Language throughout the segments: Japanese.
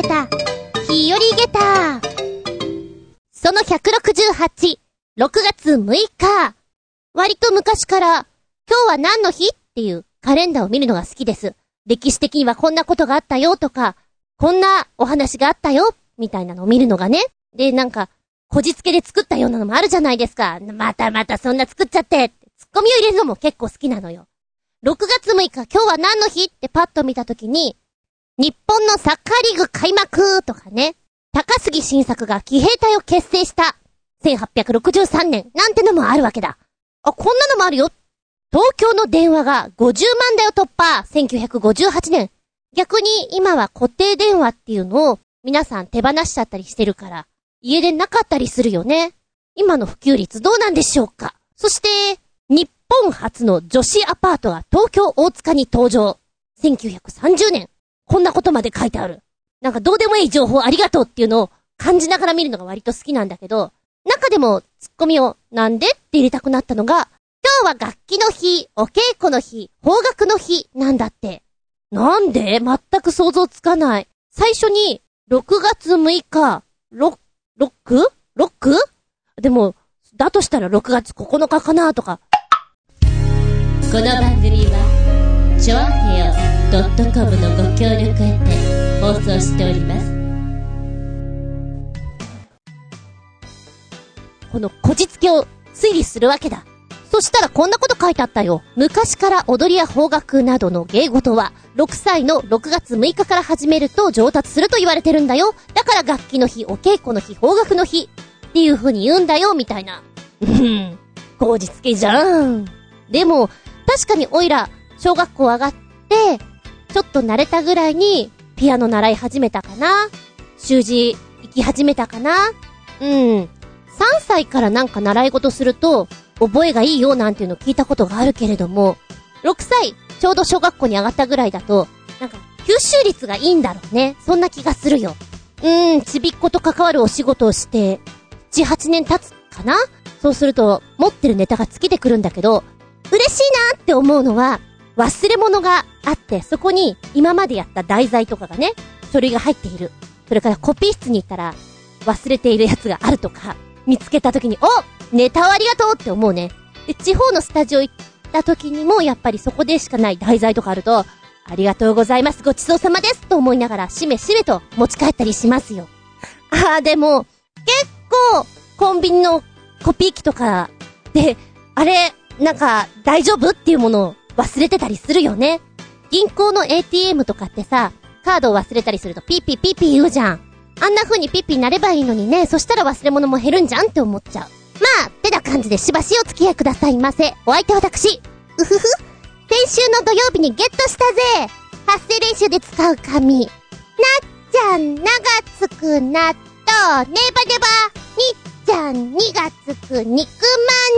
げた、日和げた。その168、6月6日。割と昔から、今日は何の日っていうカレンダーを見るのが好きです。歴史的にはこんなことがあったよとか、こんなお話があったよ、みたいなのを見るのがね。で、なんか、こじつけで作ったようなのもあるじゃないですか。またまたそんな作っちゃって、ツッコミを入れるのも結構好きなのよ。6月6日、今日は何の日ってパッと見たときに、日本のサッカーリーグ開幕とかね、高杉晋作が騎兵隊を結成した1863年なんてのもあるわけだ。あ、こんなのもあるよ。東京の電話が50万台を突破 !1958 年。逆に今は固定電話っていうのを皆さん手放しちゃったりしてるから、家でなかったりするよね。今の普及率どうなんでしょうかそして、日本初の女子アパートが東京大塚に登場。1930年。こんなことまで書いてある。なんかどうでもいい情報ありがとうっていうのを感じながら見るのが割と好きなんだけど、中でもツッコミをなんでって入れたくなったのが、今日は楽器の日、お稽古の日、方角の日なんだって。なんで全く想像つかない。最初に、6月6日、ロッ、ロックロックでも、だとしたら6月9日かなとか。この番組は、ちょあへよ .com のご協力へて放送しております。このこじつけを推理するわけだ。そしたらこんなこと書いてあったよ。昔から踊りや方角などの芸事は、6歳の6月6日から始めると上達すると言われてるんだよ。だから楽器の日、お稽古の日、方角の日っていう風に言うんだよ、みたいな。うん。こじつけじゃん。でも、確かにオイラ、小学校上がって、ちょっと慣れたぐらいに、ピアノ習い始めたかな？習字行き始めたかな？うん。3歳からなんか習い事すると、覚えがいいよなんていうの聞いたことがあるけれども、6歳、ちょうど小学校に上がったぐらいだと、なんか、吸収率がいいんだろうね。そんな気がするよ。うーん、ちびっこと関わるお仕事をして、7、8年経つかな？そうすると、持ってるネタが尽きてくるんだけど、嬉しいなって思うのは、忘れ物があって、そこに今までやった題材とかがね、書類が入っている。それからコピー室に行ったら、忘れているやつがあるとか、見つけた時に、おネタをありがとうって思うね。で、地方のスタジオ行った時にも、やっぱりそこでしかない題材とかあると、ありがとうございます、ごちそうさまですと思いながら、しめしめと持ち帰ったりしますよ。ああ、でも、結構、コンビニのコピー機とかで、あれ、なんか、大丈夫っていうものを忘れてたりするよね。銀行の ATM とかってさ、カードを忘れたりするとピーピーピーピ言うじゃん。あんな風にピッピになればいいのにね、そしたら忘れ物も減るんじゃんって思っちゃう。まあ、ってな感じでしばしお付き合いくださいませ。お相手私。うふふ。先週の土曜日にゲットしたぜ。発声練習で使う紙。なっちゃん、ながつく納豆、ネバネバ。にっちゃん、にがつく肉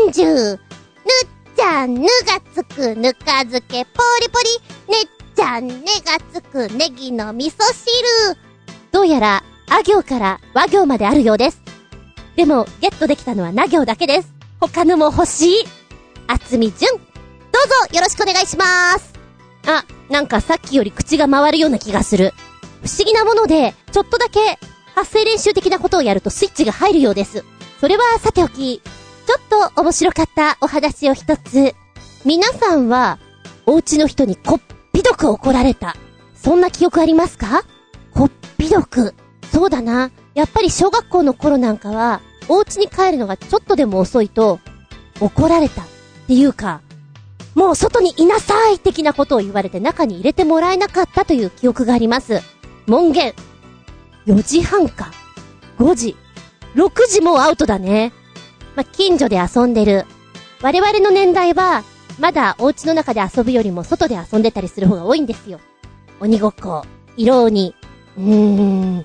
まんじゅう。ぬっちゃん、ぬがつくぬか漬け、ポリポリ。ねっちゃん、ねがつくネギの味噌汁。どうやら、あ行から和行まであるようです。でも、ゲットできたのはな行だけです。他のも欲しい。あつみじゅん。どうぞ、よろしくお願いします。あ、なんかさっきより口が回るような気がする。不思議なもので、ちょっとだけ、発声練習的なことをやるとスイッチが入るようです。それはさておき、ちょっと面白かったお話を一つ。皆さんは、お家の人にこっぴどく怒られた。そんな記憶ありますか？こっぴどく。そうだな。やっぱり小学校の頃なんかは、お家に帰るのがちょっとでも遅いと、怒られた。っていうか、もう外にいなさい的なことを言われて中に入れてもらえなかったという記憶があります。門限。4時半か。5時。6時もアウトだね。まあ近所で遊んでる。我々の年代は、まだお家の中で遊ぶよりも外で遊んでたりする方が多いんですよ。鬼ごっこ、色鬼。うーん。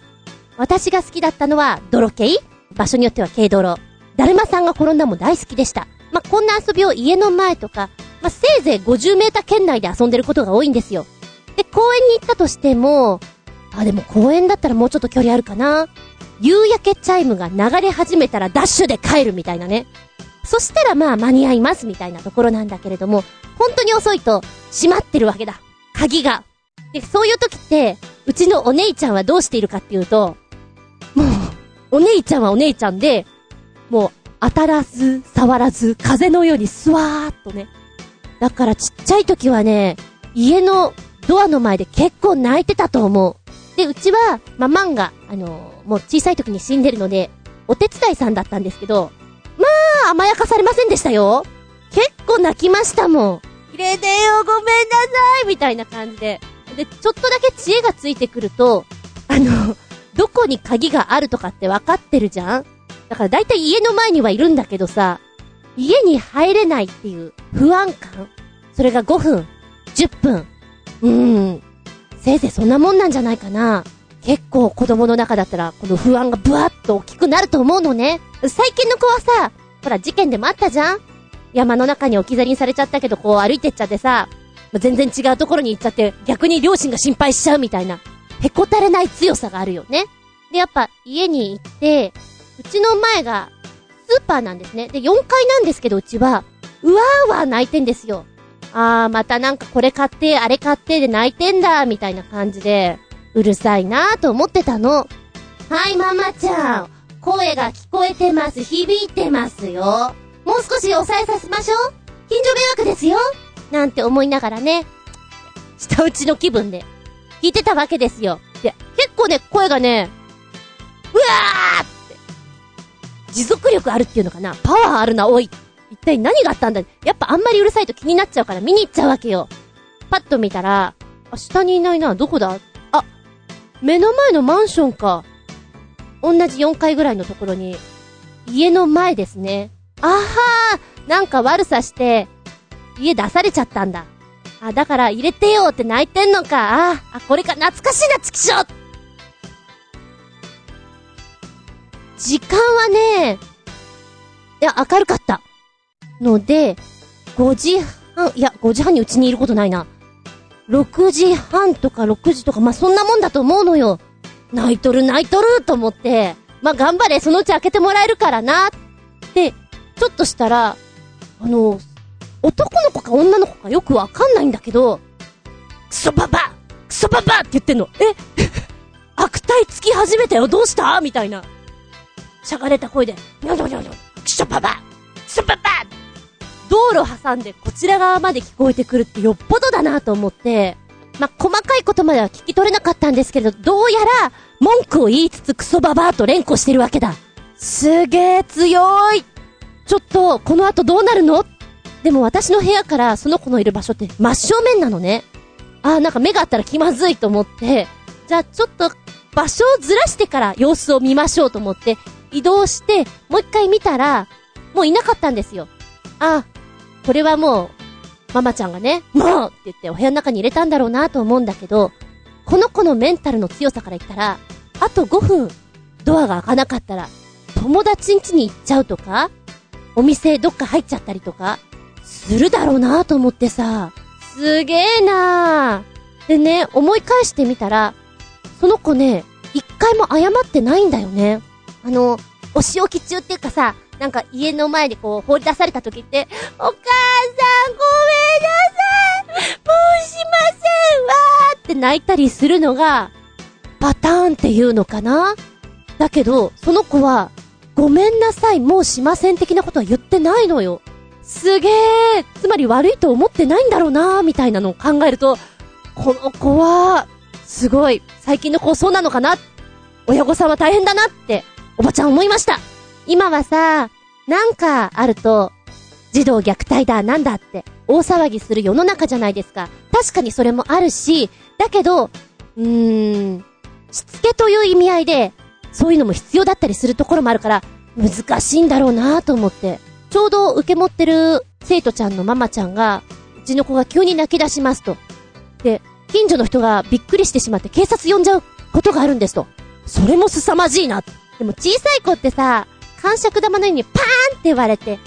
私が好きだったのは、泥系？場所によっては軽泥。だるまさんが転んだも大好きでした。まあ、こんな遊びを家の前とか、まあ、せいぜい50メーター圏内で遊んでることが多いんですよ。で、公園に行ったとしても、あ、でも公園だったらもうちょっと距離あるかな。夕焼けチャイムが流れ始めたらダッシュで帰るみたいなね。そしたらまあ間に合いますみたいなところなんだけれども、本当に遅いと閉まってるわけだ。鍵が。で、そういう時って、うちのお姉ちゃんはどうしているかっていうと、もう、お姉ちゃんはお姉ちゃんで、もう、当たらず、触らず、風のようにスワーっとね。だからちっちゃい時はね、家のドアの前で結構泣いてたと思う。で、うちは、ママンが、あのもう小さい時に死んでるので、お手伝いさんだったんですけど、まあ、甘やかされませんでしたよ。結構泣きましたもん。入れてよ、ごめんなさいみたいな感じで。で、ちょっとだけ知恵がついてくると、あの、どこに鍵があるとかって分かってるじゃんだからだいたい家の前にはいるんだけどさ、家に入れないっていう不安感それが5分、10分。うーん。せいぜいそんなもんなんじゃないかな。結構子供の中だったら、この不安がブワッと大きくなると思うのね。最近の子はさ、ほら事件でもあったじゃん山の中に置き去りにされちゃったけど、こう歩いてっちゃってさ、全然違うところに行っちゃって、逆に両親が心配しちゃうみたいな、へこたれない強さがあるよね。で、やっぱ家に行って、うちの前がスーパーなんですね。で、4階なんですけど、うちは、うわーわー泣いてんですよ。あー、またなんかこれ買って、あれ買ってで泣いてんだ、みたいな感じで、うるさいなーと思ってたの。はい、ママちゃん。声が聞こえてます。響いてますよ。もう少し抑えさせましょう。近所迷惑ですよ。なんて思いながらね、下打ちの気分で、聞いてたわけですよ。で、結構ね、声がね、うわーって、持続力あるっていうのかなパワーあるな、おい。一体何があったんだやっぱあんまりうるさいと気になっちゃうから見に行っちゃうわけよ。パッと見たら、あ、下にいないな、どこだあ、目の前のマンションか。同じ4階ぐらいのところに、家の前ですね。あはーなんか悪さして、家出されちゃったんだ。あ、だから入れてよって泣いてんのか。あ、あ、これか、懐かしいな、チキショ時間はね、いや、明るかった。ので、5時半、いや、5時半にうちにいることないな。6時半とか6時とか、まあ、そんなもんだと思うのよ。泣いとる泣いとると思って、まあ、頑張れ、そのうち開けてもらえるからな、って、ちょっとしたら、あの、男の子か女の子かよくわかんないんだけど、クソババクソババって言ってんの。え？悪態つき始めたよどうした？みたいな。しゃがれた声で、にょにょにょにょ、クソババクソババ道路挟んでこちら側まで聞こえてくるってよっぽどだなと思って、ま細かいことまでは聞き取れなかったんですけれど、どうやら、文句を言いつつクソババーと連呼してるわけだ。すげえ強いちょっと、この後どうなるの？でも私の部屋からその子のいる場所って真正面なのね。あーなんか目があったら気まずいと思って、じゃあちょっと場所をずらしてから様子を見ましょうと思って移動してもう一回見たらもういなかったんですよ。あ、これはもうママちゃんがね、もうって言ってお部屋の中に入れたんだろうなと思うんだけど、この子のメンタルの強さから言ったら、あと5分ドアが開かなかったら友達ん家に行っちゃうとかお店どっか入っちゃったりとか、するだろうなと思ってさ、すげえなー。でね、思い返してみたら、その子ね、一回も謝ってないんだよね。あの、お仕置き中っていうかさ、なんか家の前にこう放り出された時って、お母さんごめんなさいもうしませんわーって泣いたりするのが、パターンっていうのかな？だけど、その子は、ごめんなさい、もうしません的なことは言ってないのよ。すげえつまり悪いと思ってないんだろうなーみたいなのを考えると、この子は、すごい、最近の子そうなのかな？親御さんは大変だなって、おばちゃん思いました。今はさ、なんかあると、児童虐待だ、なんだって、大騒ぎする世の中じゃないですか。確かにそれもあるし、だけど、うーん、しつけという意味合いで、そういうのも必要だったりするところもあるから、難しいんだろうなと思って。ちょうど受け持ってる生徒ちゃんのママちゃんが、うちの子が急に泣き出しますと。で、近所の人がびっくりしてしまって警察呼んじゃうことがあるんですと。それも凄まじいな。でも小さい子ってさ、感触玉のようにパーンって言われて、わ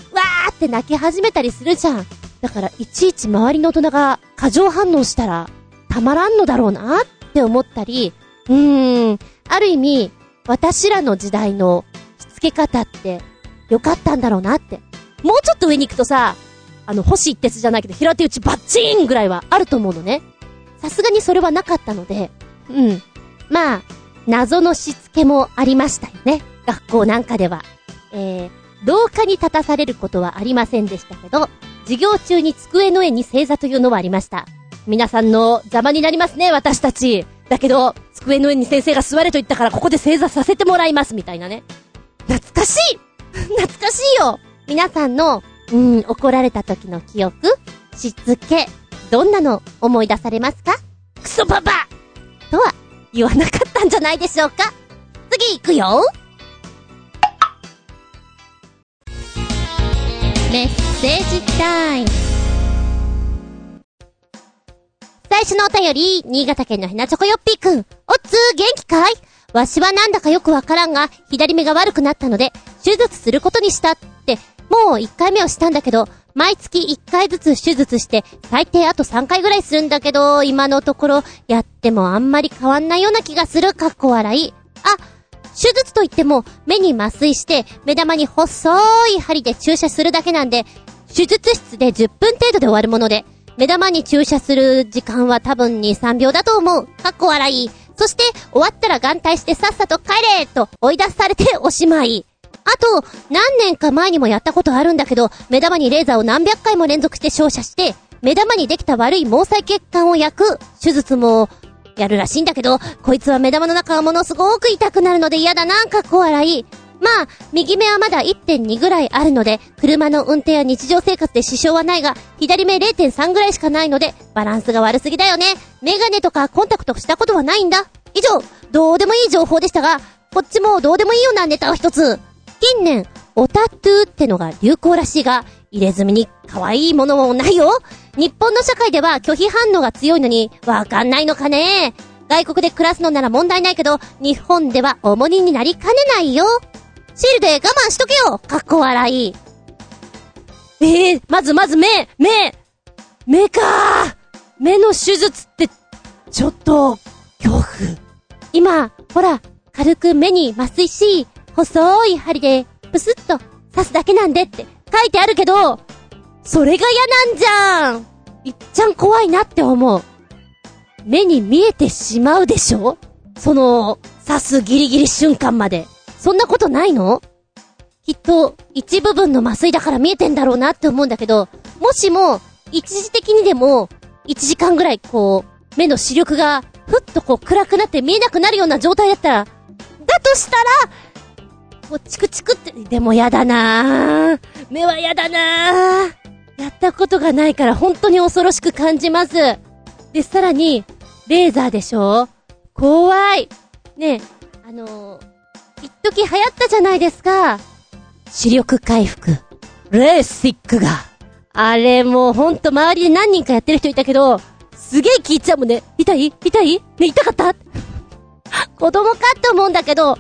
ーって泣き始めたりするじゃん。だから、いちいち周りの大人が過剰反応したら、たまらんのだろうなって思ったり、うーん、ある意味、私らの時代のしつけ方って良かったんだろうなって。もうちょっと上に行くとさ、あの、星一徹じゃないけど、平手打ちバッチーンぐらいはあると思うのね。さすがにそれはなかったので、うん。まあ、謎のしつけもありましたよね。学校なんかでは。えー、廊下に立たされることはありませんでしたけど、授業中に机の上に正座というのはありました。皆さんの邪魔になりますね、私たち。だけど、机の上に先生が座れと言ったからここで正座させてもらいます、みたいなね。懐かしい 懐かしいよ皆さんの、うん、怒られた時の記憶しつけ、どんなの思い出されますか？クソババとは言わなかったんじゃないでしょうか？次行くよメッセージタイム。最初のお便り、新潟県のヘナチョコヨッピーくん。おっつー、元気かい？わしはなんだかよくわからんが、左目が悪くなったので、手術することにしたって、もう1回目をしたんだけど、毎月1回ずつ手術して、最低あと3回ぐらいするんだけど、今のところ、やってもあんまり変わんないような気がする、かっこ笑い。あ、手術といっても、目に麻酔して、目玉に細い針で注射するだけなんで、手術室で10分程度で終わるもので、目玉に注射する時間は多分2、3秒だと思う。かっこ笑い。そして、終わったら眼帯してさっさと帰れと追い出されておしまい。あと、何年か前にもやったことあるんだけど、目玉にレーザーを何百回も連続して照射して、目玉にできた悪い毛細血管を焼く手術も、やるらしいんだけど、こいつは目玉の中がものすごく痛くなるので嫌だな、かっこ笑い。まあ、右目はまだ1.2ぐらいあるので、車の運転や日常生活で支障はないが、左目0.3ぐらいしかないので、バランスが悪すぎだよね。メガネとかコンタクトしたことはないんだ。以上、どうでもいい情報でしたが、こっちもどうでもいいようなネタを一つ。近年、オタトゥーってのが流行らしいが、入れ墨に可愛いものもないよ。日本の社会では拒否反応が強いのに、わかんないのかね？外国で暮らすのなら問題ないけど、日本では重荷になりかねないよ。シールで我慢しとけよかっこ笑い。ええー、まずまず目目目か目の手術って、ちょっと、恐怖。今、ほら、軽く目に麻酔し、細い針で、プスッと刺すだけなんでって書いてあるけど、それが嫌なんじゃんいっちゃん怖いなって思う。目に見えてしまうでしょ？その、刺すギリギリ瞬間まで。そんなことないの？きっと、一部分の麻酔だから見えてんだろうなって思うんだけど、もしも、一時的にでも、一時間ぐらいこう、目の視力が、ふっとこう暗くなって見えなくなるような状態だったら、だとしたら、こう、チクチクって、でもやだなぁ。目はやだなぁ。やったことがないから本当に恐ろしく感じます。で、さらに、レーザーでしょ？怖い。ねえ、あのー、一時流行ったじゃないですか。視力回復。レーシックが。あれもうほんと周りで何人かやってる人いたけど、すげえ聞いちゃうもんね。痛い？痛い？ね、痛かった？子供かって思うんだけど、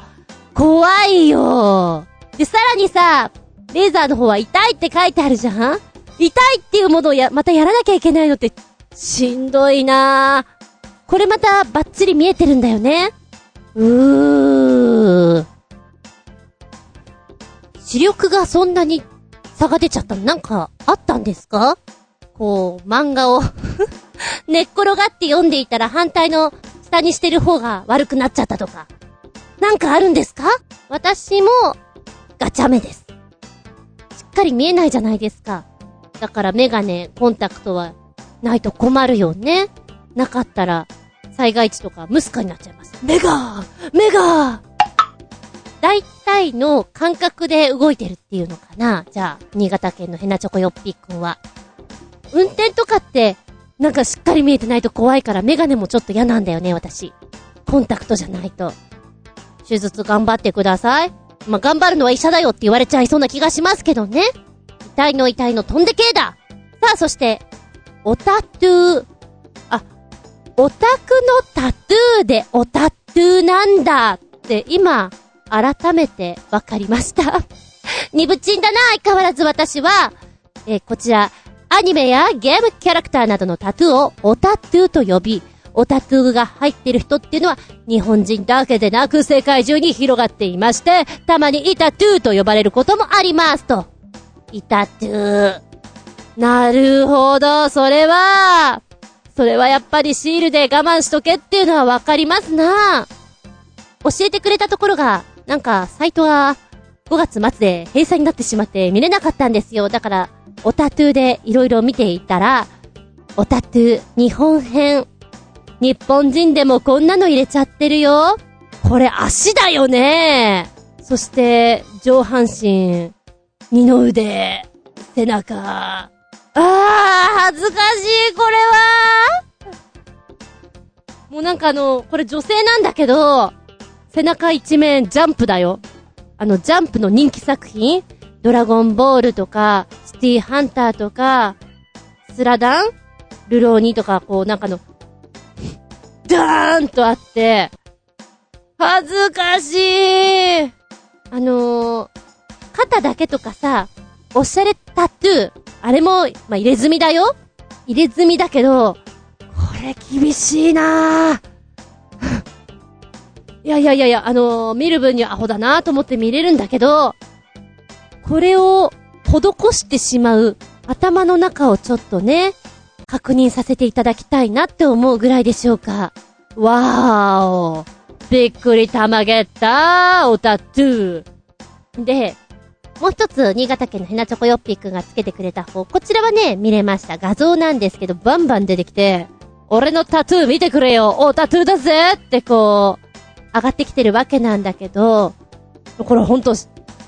怖いよ。で、さらにさ、レーザーの方は痛いって書いてあるじゃん？痛いっていうものをや、またやらなきゃいけないのって、しんどいなぁ。これまたバッチリ見えてるんだよね。うー。視力がそんなに差が出ちゃったの？なんかあったんですか？こう、漫画を 寝っ転がって読んでいたら反対の下にしてる方が悪くなっちゃったとか。なんかあるんですか？私も、ガチャ目です。しっかり見えないじゃないですか。だからメガネ、コンタクトは、ないと困るよね。なかったら、災害地とかムスカになっちゃいます。メガーメガー大体の感覚で動いてるっていうのかなじゃあ、新潟県のヘナチョコヨッピーくんは。運転とかって、なんかしっかり見えてないと怖いからメガネもちょっと嫌なんだよね、私。コンタクトじゃないと。手術頑張ってください。まあ、頑張るのは医者だよって言われちゃいそうな気がしますけどね。痛いの痛いの飛んでけーださあ、そして、オタトゥー。あ、オタクのタトゥーでオタトゥーなんだって今、改めて分かりました。ニブチンだな、相変わらず私は。えーこちら、アニメやゲームキャラクターなどのタトゥーをオタトゥーと呼び、オタトゥーが入ってる人っていうのは、日本人だけでなく世界中に広がっていまして、たまにイタトゥーと呼ばれることもありますと。イタトゥー。なるほど、それは、それはやっぱりシールで我慢しとけっていうのはわかりますな教えてくれたところが、なんか、サイトは5月末で閉鎖になってしまって見れなかったんですよ。だから、オタトゥでいろいろ見ていたら、オタトゥ日本編。日本人でもこんなの入れちゃってるよ。これ足だよね。そして、上半身、二の腕、背中。あー、恥ずかしい、これはもうなんかあの、これ女性なんだけど、背中一面ジャンプだよ。あの、ジャンプの人気作品ドラゴンボールとか、シティハンターとか、スラダンルローニとか、こうなんかの、ダーンとあって、恥ずかしいあのー、肩だけとかさ、おしゃれタトゥー、あれも、まあ、入れ墨だよ入れ墨だけど、これ厳しいなぁ。いやいやいやいや、あのー、見る分にはアホだなぁと思って見れるんだけど、これを施してしまう頭の中をちょっとね、確認させていただきたいなって思うぐらいでしょうか。わーお。びっくりたまげったおたトゥー。で、もう一つ、新潟県のヘナチョコヨッピーくんがつけてくれた方、こちらはね、見れました。画像なんですけど、バンバン出てきて、俺のタトゥー見てくれよおタトゥーだぜってこう、上がってきてるわけなんだけど、これほんと、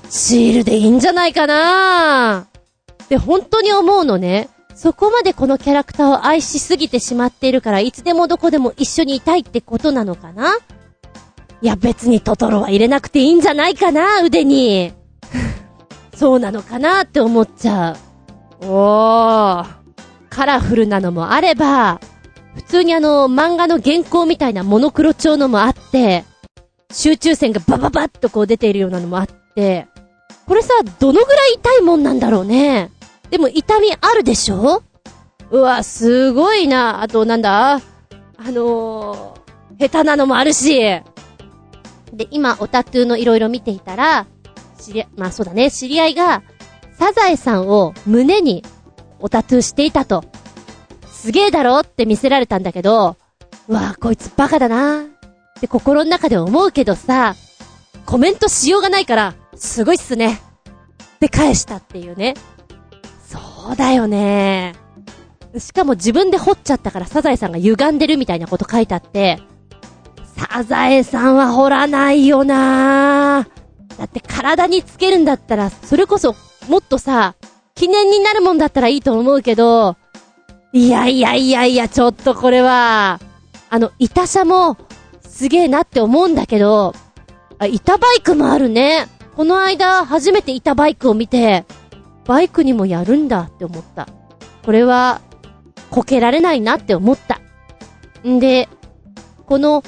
シールでいいんじゃないかなって本当に思うのね。そこまでこのキャラクターを愛しすぎてしまっているから、いつでもどこでも一緒にいたいってことなのかないや別にトトロは入れなくていいんじゃないかな腕に。そうなのかなって思っちゃう。おー。カラフルなのもあれば、普通にあの、漫画の原稿みたいなモノクロ調のもあって、集中線がバババッとこう出ているようなのもあって、これさ、どのぐらい痛いもんなんだろうね。でも痛みあるでしょ？うわ、すごいな。あとなんだ？あのー、下手なのもあるし。で、今、オタトゥーの色々見ていたら、知り、まあそうだね、知り合いが、サザエさんを胸にオタトゥーしていたと。すげえだろって見せられたんだけど、うわこいつバカだなって心の中で思うけどさ、コメントしようがないから、すごいっすね。って返したっていうね。そうだよね。しかも自分で掘っちゃったからサザエさんが歪んでるみたいなこと書いてあって、サザエさんは掘らないよなぁだって体につけるんだったら、それこそもっとさ、記念になるもんだったらいいと思うけど、いやいやいやいや、ちょっとこれは、あの、板車も、すげえなって思うんだけど、あ、板バイクもあるね。この間、初めて板バイクを見て、バイクにもやるんだって思った。これは、こけられないなって思った。んで、この、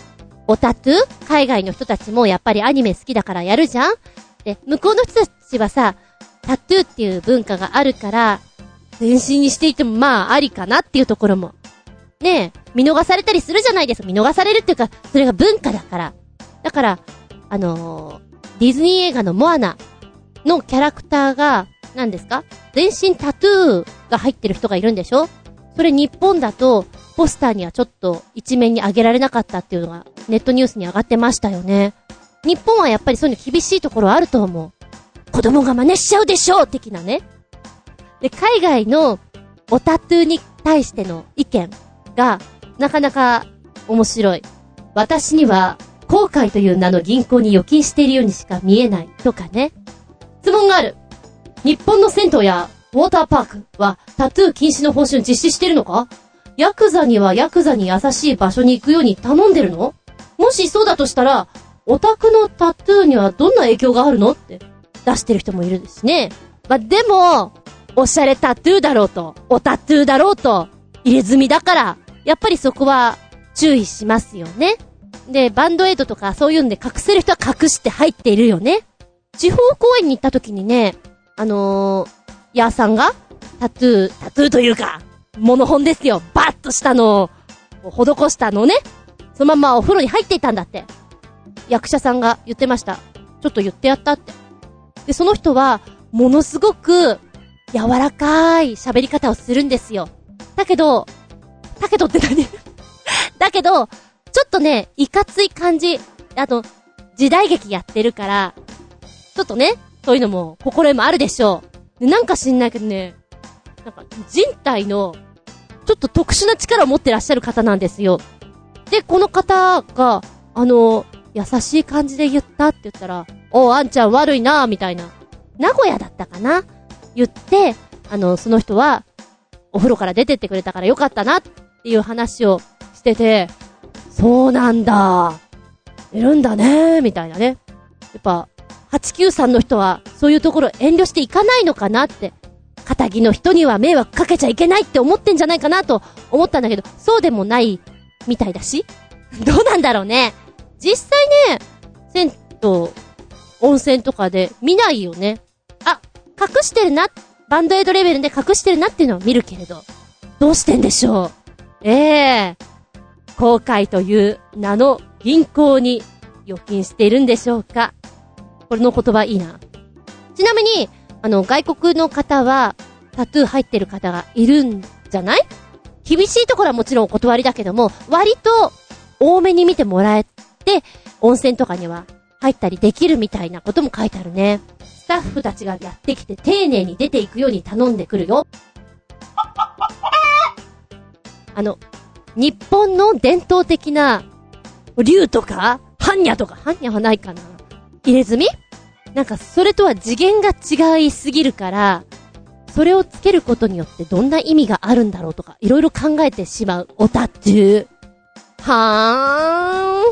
オタトゥ海外の人たちもやっぱりアニメ好きだからやるじゃん？で、向こうの人たちはさ、タトゥーっていう文化があるから、全身にしていてもまあありかなっていうところも。ねえ、見逃されたりするじゃないですか。見逃されるっていうか、それが文化だから。だから、あのー、ディズニー映画のモアナのキャラクターが、何ですか？全身タトゥーが入ってる人がいるんでしょ？それ日本だと、ポスターにはちょっと一面に上げられなかったっていうのがネットニュースに上がってましたよね。日本はやっぱりそういうの厳しいところあると思う。子供が真似しちゃうでしょう的なね。で、海外のオタトゥーに対しての意見が、なかなか面白い。私には、後悔という名の銀行に預金しているようにしか見えない。とかね。質問がある。日本の銭湯やウォーターパークはタトゥー禁止の方針を実施してるのか？ヤクザにはヤクザに優しい場所に行くように頼んでるの？もしそうだとしたら、オタクのタトゥーにはどんな影響があるの？って出してる人もいるしね。まあ、でも、おしゃれタトゥーだろうと、おタトゥーだろうと、入れ墨だから、やっぱりそこは注意しますよね。で、バンドエイドとかそういうんで隠せる人は隠して入っているよね。地方公演に行った時にね、あのー、ヤーさんが、タトゥー、タトゥーというか、モノ本ですよ。バッとしたのを、施したのね、そのままお風呂に入っていたんだって。役者さんが言ってました。ちょっと言ってやったって。で、その人は、ものすごく、柔らかい喋り方をするんですよ。だけど、だけどって何？だけど、ちょっとね、いかつい感じ。あと、時代劇やってるから、ちょっとね、そういうのも、心得もあるでしょう。でなんか知んないけどね、なんか、人体の、ちょっと特殊な力を持ってらっしゃる方なんですよ。で、この方が、あの、優しい感じで言ったって言ったら、おう、あんちゃん悪いなみたいな。名古屋だったかな？言って、あの、その人は、お風呂から出てってくれたからよかったなっていう話をしてて、そうなんだ。いるんだねみたいなね。やっぱ、893の人は、そういうところ遠慮していかないのかなって。仇の人には迷惑かけちゃいけないって思ってんじゃないかなと思ったんだけど、そうでもないみたいだし。どうなんだろうね。実際ね、銭湯、温泉とかで見ないよね。あ、隠してるな、バンドエイドレベルで隠してるなっていうのは見るけれど、どうしてんでしょう。ええ後悔という名の銀行に預金しているんでしょうか。これの言葉いいな。ちなみに、あの、外国の方は、タトゥー入ってる方がいるんじゃない？厳しいところはもちろんお断りだけども、割と多めに見てもらえて、温泉とかには入ったりできるみたいなことも書いてあるね。スタッフたちがやってきて丁寧に出ていくように頼んでくるよ。あの、日本の伝統的な、竜とか、般若とか、般若はないかな？入れ墨？なんか、それとは次元が違いすぎるから、それをつけることによってどんな意味があるんだろうとか、いろいろ考えてしまうオタトゥー。は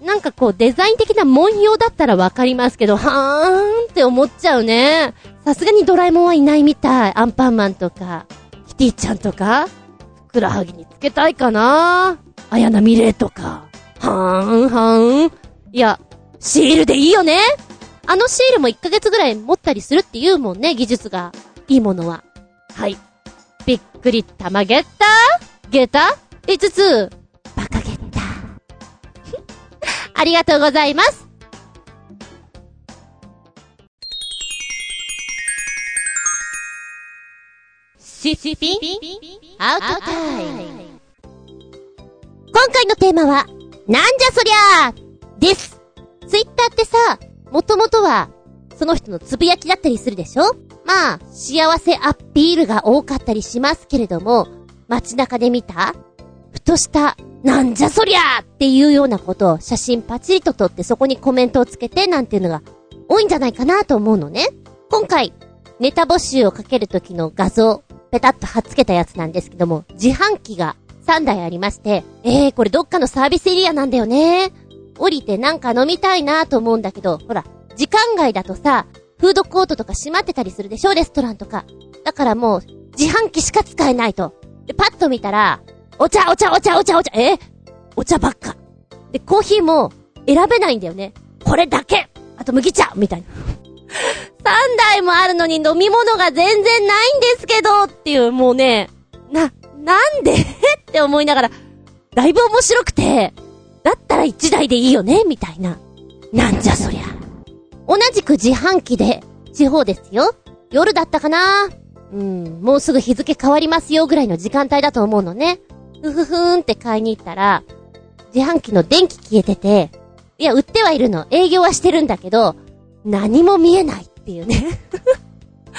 ーん。なんかこう、デザイン的な文様だったらわかりますけど、はーんって思っちゃうね。さすがにドラえもんはいないみたい。アンパンマンとか、キティちゃんとか、ふくらはぎにつけたいかな綾菜ミレイとか。はーん、はーん。いや、シールでいいよねあのシールも1ヶ月ぐらい持ったりするって言うもんね、技術が。いいものは。はい。びっくり玉ゲッターゲタ ?5 つ？バカゲッター。ありがとうございます。シシピン？アウトタイム今回のテーマは、なんじゃそりゃーです。ツイッターってさ、もともとは、その人のつぶやきだったりするでしょ？まあ、幸せアピールが多かったりしますけれども、街中で見たふとした、なんじゃそりゃーっていうようなことを写真パチリと撮ってそこにコメントをつけてなんていうのが多いんじゃないかなと思うのね。今回、ネタ募集をかける時の画像、ペタッと貼っつけたやつなんですけども、自販機が3台ありまして、えー、これどっかのサービスエリアなんだよね。降りてなんか飲みたいなと思うんだけど、ほら、時間外だとさ、フードコートとか閉まってたりするでしょ？レストランとか。だからもう、自販機しか使えないと。で、パッと見たら、お茶、お茶、お茶、お茶、お茶、え？お茶ばっか。で、コーヒーも選べないんだよね。これだけあと麦茶みたいな。3台もあるのに飲み物が全然ないんですけどっていう、もうね、な、なんで？って思いながら、だいぶ面白くて、だったら1台でいいよねみたいな。なんじゃそりゃ。同じく自販機で、地方ですよ。夜だったかなうん、もうすぐ日付変わりますよぐらいの時間帯だと思うのね。ふふふーんって買いに行ったら、自販機の電気消えてて、いや、売ってはいるの。営業はしてるんだけど、何も見えないっていうね。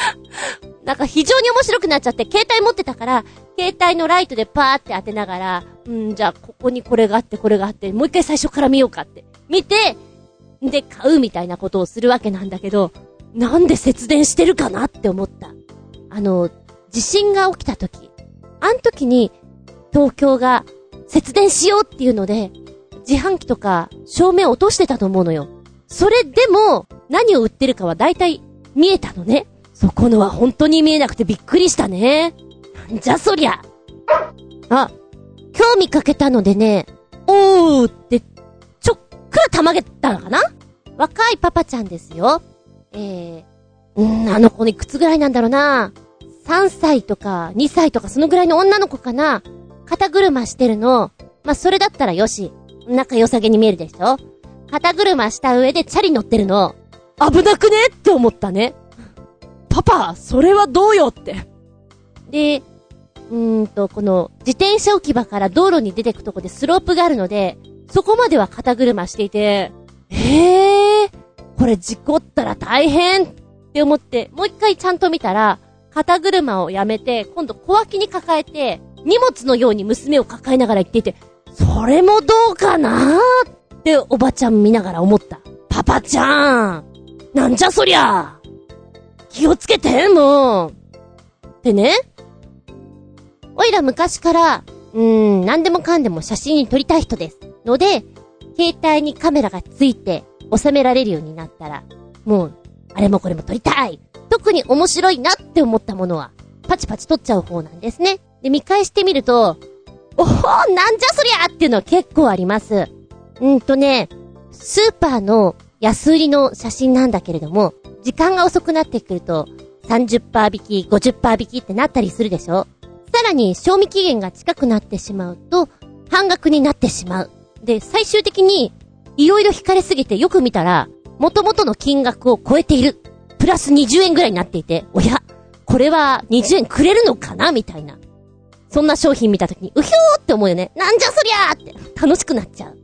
なんか非常に面白くなっちゃって、携帯持ってたから、携帯のライトでパーって当てながら、うん、じゃあここにこれがあってこれがあって、もう一回最初から見ようかって。見て、で、買うみたいなことをするわけなんだけど、なんで節電してるかなって思った。あの、地震が起きた時、あん時に、東京が節電しようっていうので、自販機とか照明落としてたと思うのよ。それでも、何を売ってるかは大体見えたのね。そこのは本当に見えなくてびっくりしたね。なんじゃそりゃ。あ、今日見かけたのでね、おーって、ちょっくらたまげたのかな？若いパパちゃんですよ。えー、ん、あの子いくつぐらいなんだろうな。3歳とか2歳とかそのぐらいの女の子かな。肩車してるの。まあ、それだったらよし。仲良さげに見えるでしょ肩車した上でチャリ乗ってるの。危なくね？って思ったね。パパ、それはどうよって。で、うーんと、この、自転車置き場から道路に出てくとこでスロープがあるので、そこまでは肩車していて、えー、これ事故ったら大変って思って、もう一回ちゃんと見たら、肩車をやめて、今度小脇に抱えて、荷物のように娘を抱えながら行っていて、それもどうかなーっておばちゃん見ながら思った。パパちゃんなんじゃそりゃー気をつけて、もうってね。おいら昔から、うーん、何でもかんでも写真に撮りたい人です。ので、携帯にカメラがついて収められるようになったら、もう、あれもこれも撮りたい特に面白いなって思ったものは、パチパチ撮っちゃう方なんですね。で、見返してみると、おほなんじゃそりゃっていうのは結構あります。うんとね、スーパーの安売りの写真なんだけれども、時間が遅くなってくると、30%引き、50%引きってなったりするでしょ？さらに、賞味期限が近くなってしまうと、半額になってしまう。で、最終的に、いろいろ引かれすぎてよく見たら、元々の金額を超えている。プラス20円ぐらいになっていて、おや、これは20円くれるのかな？みたいな。そんな商品見たときに、うひょーって思うよね。なんじゃそりゃーって楽しくなっちゃう。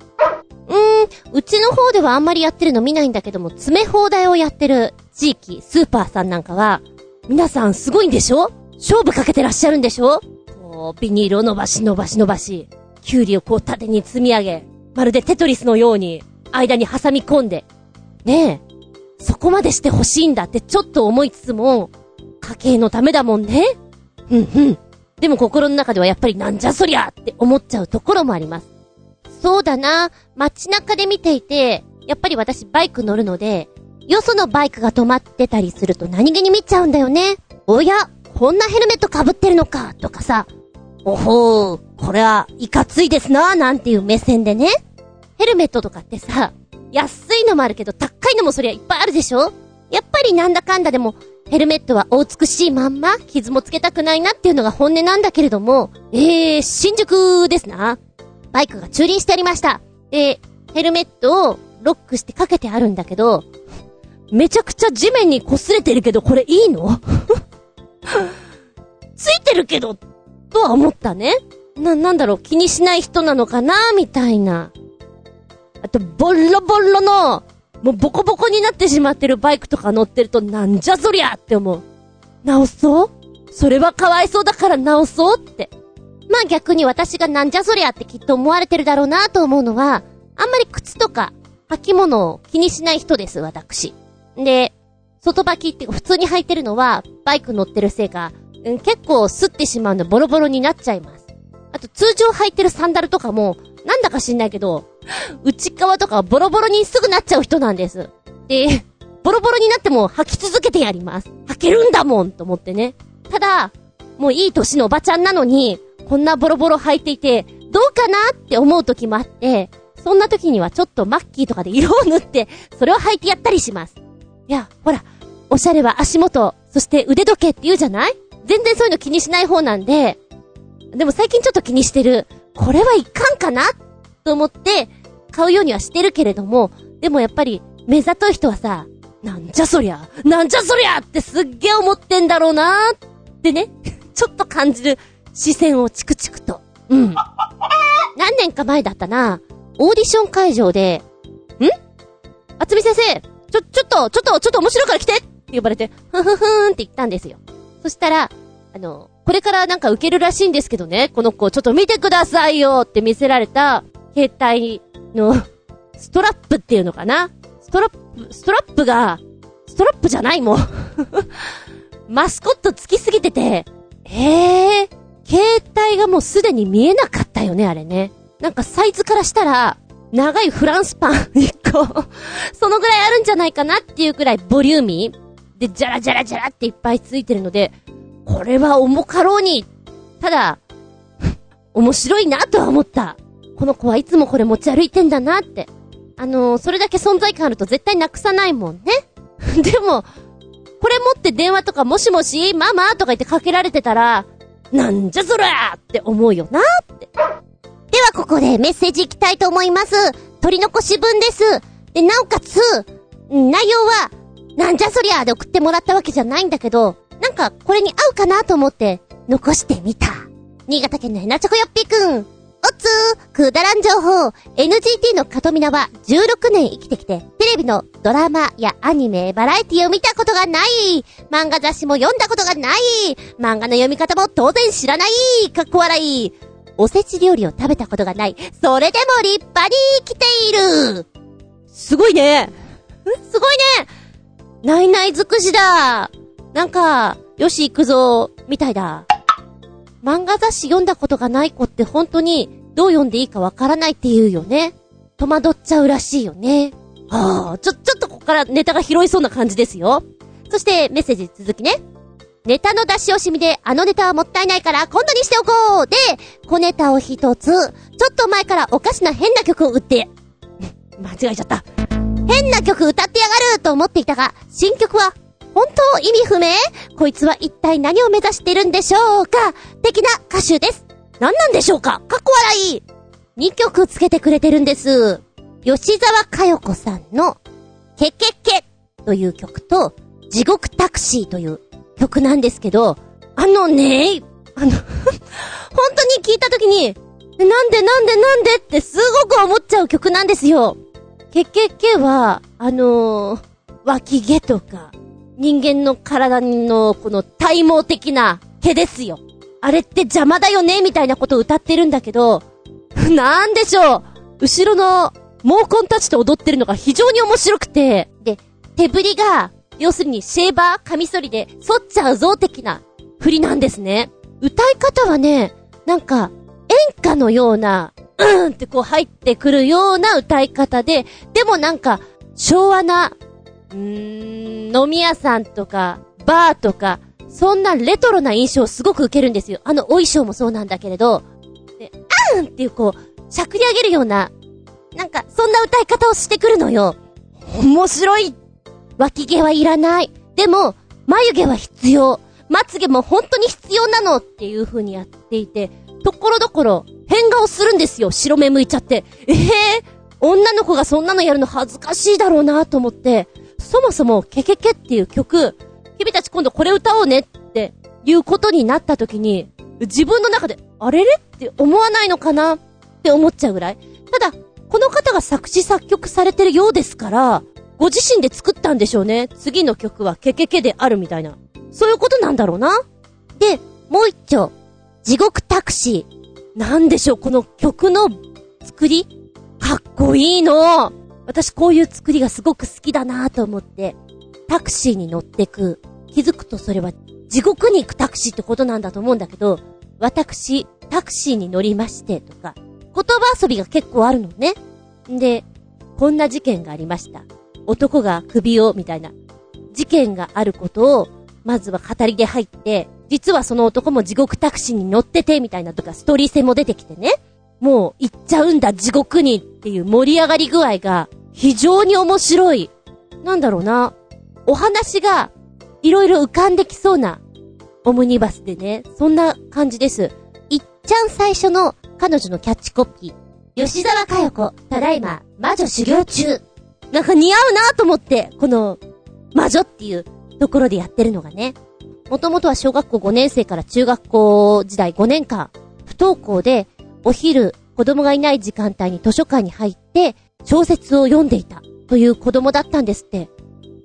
うーん、うちの方ではあんまりやってるの見ないんだけども、詰め放題をやってる地域、スーパーさんなんかは、皆さんすごいんでしょ？勝負かけてらっしゃるんでしょ？こう、ビニールを伸ばし伸ばし伸ばし、キュウリをこう縦に積み上げ、まるでテトリスのように、間に挟み込んで。ねえ、そこまでして欲しいんだってちょっと思いつつも、家計のためだもんね。うんうん。でも心の中ではやっぱりなんじゃそりゃって思っちゃうところもあります。そうだな、街中で見ていて、やっぱり私バイク乗るので、よそのバイクが止まってたりすると何気に見ちゃうんだよね。おや、こんなヘルメット被ってるのか、とかさ。おほー、これはいかついですな、なんていう目線でね。ヘルメットとかってさ、安いのもあるけど高いのもそりゃいっぱいあるでしょやっぱりなんだかんだでも、ヘルメットはお美しいまんま、傷もつけたくないなっていうのが本音なんだけれども、えー、新宿ですな。バイクが駐輪してありました。で、ヘルメットをロックしてかけてあるんだけど、めちゃくちゃ地面に擦れてるけど、これいいの？ついてるけど、とは思ったね。な、なんだろう、気にしない人なのかな？みたいな。あと、ボロボロの、もうボコボコになってしまってるバイクとか乗ってると、なんじゃそりゃって思う。直そう？それはかわいそうだから直そうって。まあ逆に私がなんじゃそりゃってきっと思われてるだろうなと思うのは、あんまり靴とか履き物を気にしない人です、私。で、外履きって普通に履いてるのは、バイク乗ってるせいか、うん、結構吸ってしまうのボロボロになっちゃいます。あと通常履いてるサンダルとかも、なんだか知んないけど、内側とかボロボロにすぐなっちゃう人なんです。で、ボロボロになっても履き続けてやります。履けるんだもんと思ってね。ただ、もういい歳のおばちゃんなのに、こんなボロボロ履いていて、どうかなって思う時もあって、そんな時にはちょっとマッキーとかで色を塗って、それを履いてやったりします。いや、ほら、おしゃれは足元、そして腕時計って言うじゃない？全然そういうの気にしない方なんで、でも最近ちょっと気にしてる。これはいかんかなと思って、買うようにはしてるけれども、でもやっぱり、目ざとい人はさ、なんじゃそりゃ、なんじゃそりゃってすっげえ思ってんだろうなーってね、ちょっと感じる視線をチクチクと。うん。何年か前だったな、オーディション会場で、ん？あつみ先生、ちょ、ちょっと、ちょっと、ちょっと面白いから来て！って呼ばれて、ふんふんふんって言ったんですよ。そしたら、あの、これからなんか受けるらしいんですけどね、この子ちょっと見てくださいよ！って見せられた、携帯の、ストラップっていうのかな？ストラップ、ストラップが、ストラップじゃないもん。マスコットつきすぎてて、ええー、携帯がもうすでに見えなかったよね、あれね。なんかサイズからしたら、長いフランスパン 1個そのぐらいあるんじゃないかなっていうくらいボリューミーで、じゃらじゃらじゃらっていっぱいついてるので、これは重かろうに、ただ、面白いなとは思った。この子はいつもこれ持ち歩いてんだなって。あのー、それだけ存在感あると絶対なくさないもんね。でも、これ持って電話とかもしもし、ママとか言ってかけられてたら、なんじゃそりゃって思うよなって。ではここでメッセージいきたいと思います。取り残し分です。で、なおかつ、内容は、なんじゃそりゃで送ってもらったわけじゃないんだけど、なんかこれに合うかなと思って残してみた。新潟県のヘナチョコよっぴーくん。おつー、くだらん情報。NGT のカトミナは16年生きてきて、テレビのドラマやアニメ、バラエティを見たことがない。漫画雑誌も読んだことがない。漫画の読み方も当然知らない。かっこ笑い。おせち料理を食べたことがない。それでも立派に生きている。すごいね。すごいね。ないない尽くしだ。なんか、よし行くぞ、みたいだ。漫画雑誌読んだことがない子って本当にどう読んでいいかわからないって言うよね。戸惑っちゃうらしいよね。はあ、ちょ、ちょっとここからネタが拾いそうな感じですよ。そしてメッセージ続きね。ネタの出し惜しみで、あのネタはもったいないから今度にしておこうで、小ネタを一つ、ちょっと前からおかしな変な曲を売って、間違えちゃった。変な曲歌ってやがると思っていたが、新曲は本当意味不明？こいつは一体何を目指してるんでしょうか？的な歌手です。何なんでしょうか？かっこ笑い !2 曲つけてくれてるんです。吉沢佳代子さんの、ケケケという曲と、地獄タクシーという曲なんですけど、あのね、あの 本当に聞いた時に、なんでなんでなんで？ってすごく思っちゃう曲なんですよ。ケケケは、あのー、脇毛とか、人間の体のこの体毛的な毛ですよ。あれって邪魔だよねみたいなことを歌ってるんだけど、なんでしょう後ろの毛根たちと踊ってるのが非常に面白くて、で、手振りが、要するにシェーバー、カミソリで反っちゃうぞ的な振りなんですね。歌い方はね、なんか、演歌のような、うんってこう入ってくるような歌い方で、でもなんか、昭和なうーん、飲み屋さんとか、バーとか、そんなレトロな印象をすごく受けるんですよ。あのお衣装もそうなんだけれど、で、あんっていうこう、しゃくり上げるような、なんか、そんな歌い方をしてくるのよ。面白い。脇毛はいらない。でも、眉毛は必要。まつげも本当に必要なのっていう風にやっていて、ところどころ、変顔するんですよ。白目向いちゃって。ええー、女の子がそんなのやるの恥ずかしいだろうなと思って、そもそも、ケケケっていう曲、君たち今度これ歌おうねっていうことになった時に、自分の中で、あれれって思わないのかな？って思っちゃうぐらい。ただ、この方が作詞作曲されてるようですから、ご自身で作ったんでしょうね。次の曲はケケケであるみたいな。そういうことなんだろうな？で、もう一丁。地獄タクシー。なんでしょう、この曲の作り？かっこいいの。私こういう作りがすごく好きだなと思って、タクシーに乗ってく。気づくとそれは地獄に行くタクシーってことなんだと思うんだけど、私、タクシーに乗りましてとか、言葉遊びが結構あるのね。んで、こんな事件がありました。男が首を、みたいな。事件があることを、まずは語りで入って、実はその男も地獄タクシーに乗ってて、みたいなとか、ストーリー性も出てきてね。もう行っちゃうんだ地獄にっていう盛り上がり具合が非常に面白い。なんだろうな。お話がいろいろ浮かんできそうなオムニバスでね、そんな感じです。いっちゃん最初の彼女のキャッチコピー。吉沢佳代子、ただいま、魔女修行中。なんか似合うなと思って、この、魔女っていうところでやってるのがね。もともとは小学校5年生から中学校時代5年間、不登校でお昼、子供がいない時間帯に図書館に入って、小説を読んでいた、という子供だったんですって。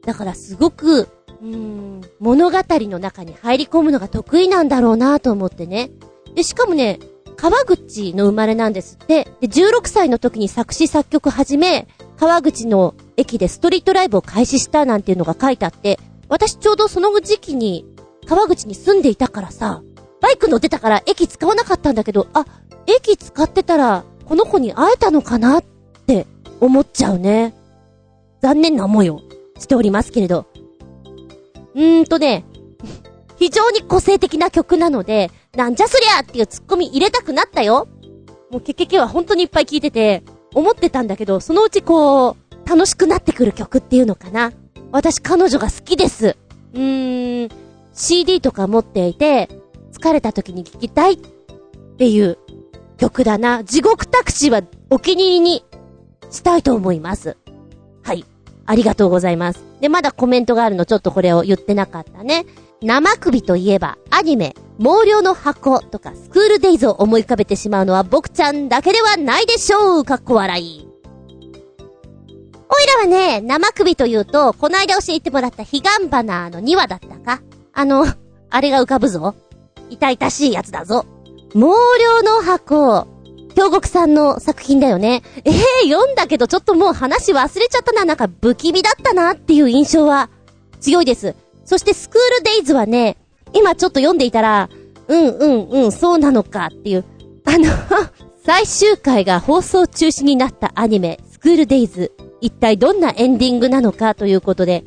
だからすごく、うーん、物語の中に入り込むのが得意なんだろうなと思ってね。で、しかもね、川口の生まれなんですって。で、16歳の時に作詞作曲始め、川口の駅でストリートライブを開始したなんていうのが書いてあって、私ちょうどその時期に川口に住んでいたからさ、バイク乗ってたから駅使わなかったんだけど、あ、駅使ってたら、この子に会えたのかなっ思っちゃうね。残念な思いをしておりますけれど。うーんとね、非常に個性的な曲なので、なんじゃそりゃっていうツッコミ入れたくなったよ。もうケケケは本当にいっぱい聴いてて、思ってたんだけど、そのうちこう、楽しくなってくる曲っていうのかな。私彼女が好きです。うーん、CD とか持っていて、疲れた時に聴きたいっていう曲だな。地獄タクシーはお気に入りにしたいと思います。はい。ありがとうございます。で、まだコメントがあるのちょっとこれを言ってなかったね。生首といえば、アニメ、毛量の箱とかスクールデイズを思い浮かべてしまうのは僕ちゃんだけではないでしょうかっこ笑い。おいらはね、生首というと、この間教えてもらった彼岸花の2話だったかあの、あれが浮かぶぞ。痛々しいやつだぞ。毛量の箱。京極さんの作品だよね。ええー、読んだけどちょっともう話忘れちゃったな。なんか不気味だったなっていう印象は強いです。そしてスクールデイズはね、今ちょっと読んでいたら、うんうんうん、そうなのかっていう。あの 最終回が放送中止になったアニメ、スクールデイズ。一体どんなエンディングなのかということで。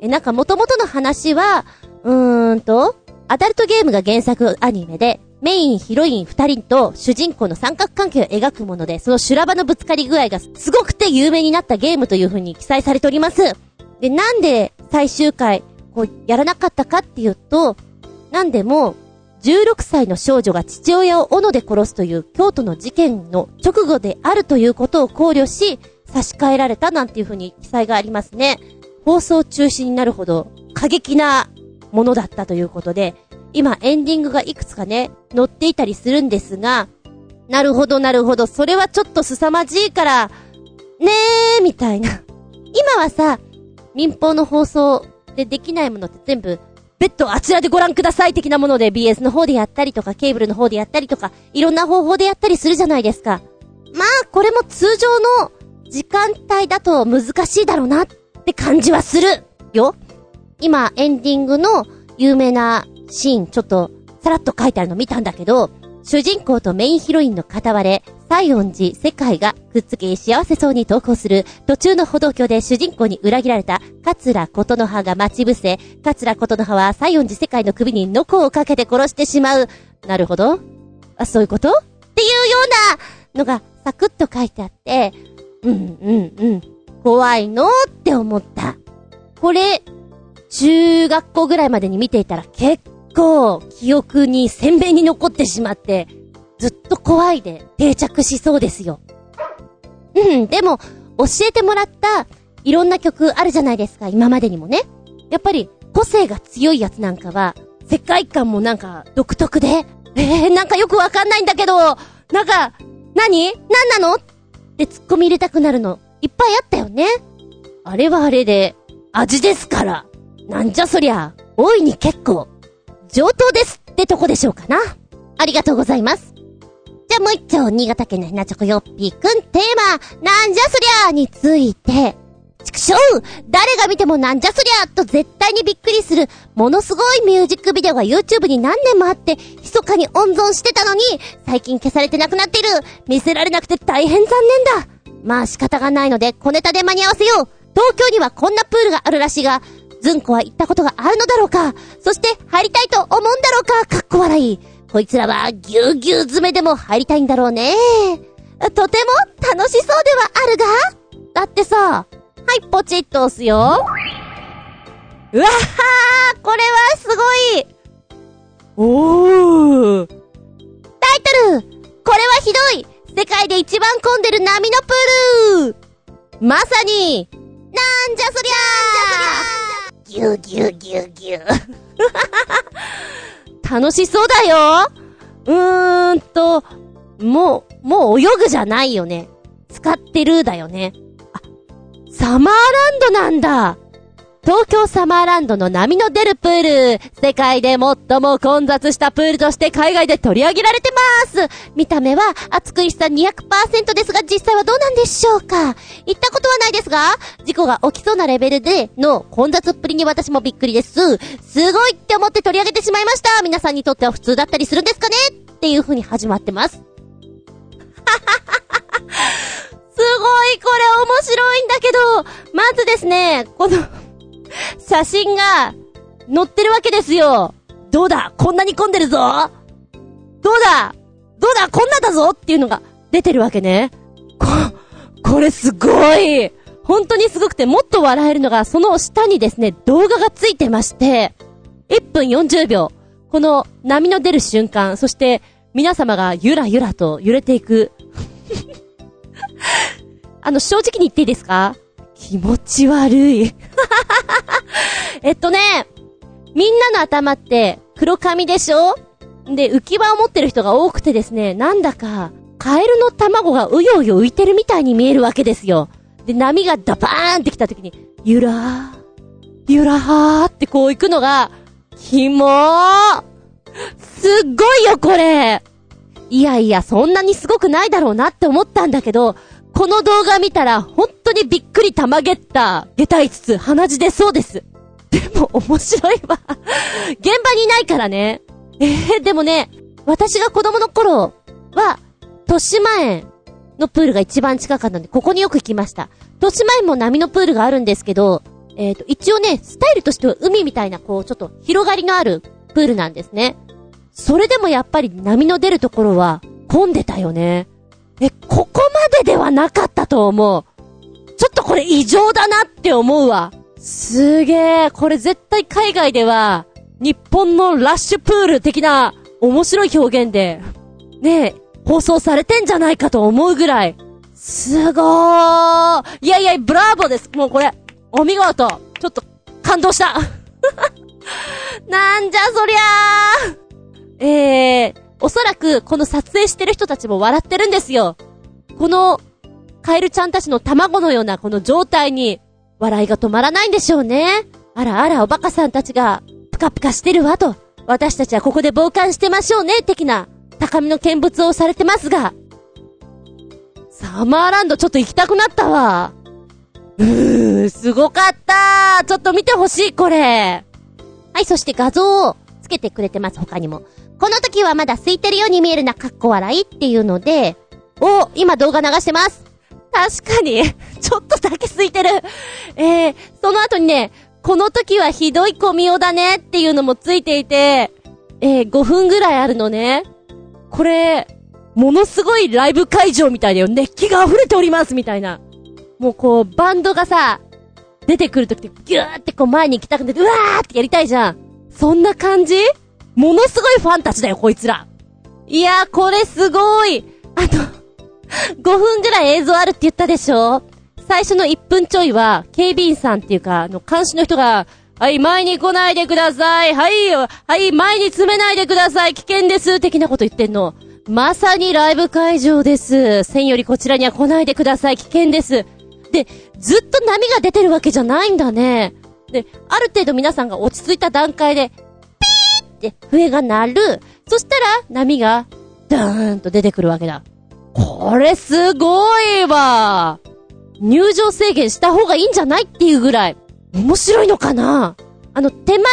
え、なんか元々の話は、うーんと、アダルトゲームが原作アニメで、メイン、ヒロイン二人と主人公の三角関係を描くもので、その修羅場のぶつかり具合がすごくて有名になったゲームという風に記載されております。で、なんで最終回、こう、やらなかったかっていうと、なんでも、16歳の少女が父親を斧で殺すという京都の事件の直後であるということを考慮し、差し替えられたなんていう風に記載がありますね。放送中止になるほど過激なものだったということで、今エンディングがいくつかね、載っていたりするんですが、なるほどなるほど、それはちょっと凄まじいから、ねー、みたいな。今はさ、民放の放送でできないものって全部、別途あちらでご覧ください的なもので BS の方でやったりとか、ケーブルの方でやったりとか、いろんな方法でやったりするじゃないですか。まあ、これも通常の時間帯だと難しいだろうなって感じはするよ。今、エンディングの有名なシーン、ちょっと、さらっと書いてあるの見たんだけど、主人公とメインヒロインの片割れ、西園寺世界がくっつき幸せそうに投稿する途中の歩道橋で主人公に裏切られた桂琴の葉が待ち伏せ、桂琴の葉は西園寺世界の首にノコをかけて殺してしまう。なるほど。あ、そういうこと？っていうようなのがサクッと書いてあって、うんうんうん。怖いの？って思った。これ、中学校ぐらいまでに見ていたら結構記憶に鮮明に残ってしまって、ずっと怖いで定着しそうですよ。うん、でも、教えてもらったいろんな曲あるじゃないですか、今までにもね。やっぱり個性が強いやつなんかは、世界観もなんか独特で、えー、なんかよくわかんないんだけど、なんか、何？何なの？って突っ込み入れたくなるの、いっぱいあったよね。あれはあれで、味ですから。なんじゃそりゃ、大いに結構、上等ですってとこでしょうかな。ありがとうございます。じゃあもう一丁、新潟県のひなちょこよっぴーくんテーマ、なんじゃそりゃーについて、ちくしょう誰が見てもなんじゃそりゃーと絶対にびっくりする、ものすごいミュージックビデオが YouTube に何年もあって、密かに温存してたのに、最近消されてなくなっている。見せられなくて大変残念だ。まあ仕方がないので、小ネタで間に合わせよう。東京にはこんなプールがあるらしいが、ずんこは行ったことがあるのだろうか。そして入りたいと思うんだろうか。かっこ笑い。こいつらはぎゅうぎゅう詰めでも入りたいんだろうね。とても楽しそうではあるが。だってさ、はい、ポチッと押すよ。うわはーこれはすごい。おー。タイトル。これはひどい。世界で一番混んでる波のプール。まさに、なんじゃそりゃー。ぎゅうぎゅうぎゅうぎゅう。楽しそうだようーんと、もう、もう泳ぐじゃないよね。使ってるだよね。あ、サマーランドなんだ東京サマーランドの波の出るプール。世界で最も混雑したプールとして海外で取り上げられてます。見た目は熱くしさ200%ですが実際はどうなんでしょうか行ったことはないですが、事故が起きそうなレベルでの混雑っぷりに私もびっくりです。すごいって思って取り上げてしまいました。皆さんにとっては普通だったりするんですかねっていう風に始まってます。すごいこれ面白いんだけど、まずですね、この写真が載ってるわけですよ。どうだ？こんなに混んでるぞ？どうだ？どうだ？こんなだぞ？っていうのが出てるわけね。こ、これすごい本当にすごくてもっと笑えるのがその下にですね、動画がついてまして、1分40秒。この波の出る瞬間、そして皆様がゆらゆらと揺れていく。あの、正直に言っていいですか？気持ち悪い。えっとね、みんなの頭って黒髪でしょ？で、浮き輪を持ってる人が多くてですね、なんだか、カエルの卵がうようよ浮いてるみたいに見えるわけですよ。で、波がダバーンって来た時に、ゆらー、ゆらはーってこう行くのが、ひもー。すっごいよ、これ。いやいや、そんなにすごくないだろうなって思ったんだけど、この動画見たら、本当にびっくり玉ゲッター、下体つつ、鼻血出そうです。でも、面白いわ。現場にいないからね。えー、でもね、私が子供の頃は、豊島園のプールが一番近かったんで、ここによく行きました。豊島園も波のプールがあるんですけど、えっ、ー、と、一応ね、スタイルとしては海みたいな、こう、ちょっと広がりのあるプールなんですね。それでもやっぱり波の出るところは混んでたよね。え、ここまでではなかったと思う。ちょっとこれ異常だなって思うわ。すげえ、これ絶対海外では、日本のラッシュプール的な面白い表現で、ねえ、放送されてんじゃないかと思うぐらい、すごーい。やいや、ブラボーです。もうこれ、お見事。ちょっと、感動した。なんじゃそりゃー。えー、おそらくこの撮影してる人たちも笑ってるんですよ。この、カエルちゃんたちの卵のようなこの状態に、笑いが止まらないんでしょうね。あらあらおバカさんたちが、ぷかぷかしてるわと。私たちはここで傍観してましょうね、的な、高みの見物をされてますが。サマーランドちょっと行きたくなったわ。うー、すごかったちょっと見てほしい、これ。はい、そして画像をつけてくれてます、他にも。この時はまだ空いてるように見えるな、かっこ笑いっていうので、お、今動画流してます。確かに、ちょっとだけ空いてる。えー、その後にね、この時はひどい小みおだねっていうのもついていて、えー、5分ぐらいあるのね。これ、ものすごいライブ会場みたいだよ。熱気が溢れておりますみたいな。もうこう、バンドがさ、出てくるときってギューってこう前に行きたくなって、うわーってやりたいじゃん。そんな感じ？ものすごいファンたちだよ、こいつら。いやー、これすごい。あと、5分ぐらい映像あるって言ったでしょ？最初の1分ちょいは、警備員さんっていうか、あの、監視の人が、はい、前に来ないでください。はい、はい、前に詰めないでください。危険です。的なこと言ってんの。まさにライブ会場です。線よりこちらには来ないでください。危険です。で、ずっと波が出てるわけじゃないんだね。で、ある程度皆さんが落ち着いた段階で、って笛が鳴る。そしたら波がダーンと出てくるわけだ。これすごいわ入場制限した方がいいんじゃないっていうぐらい面白いのかなあの手前は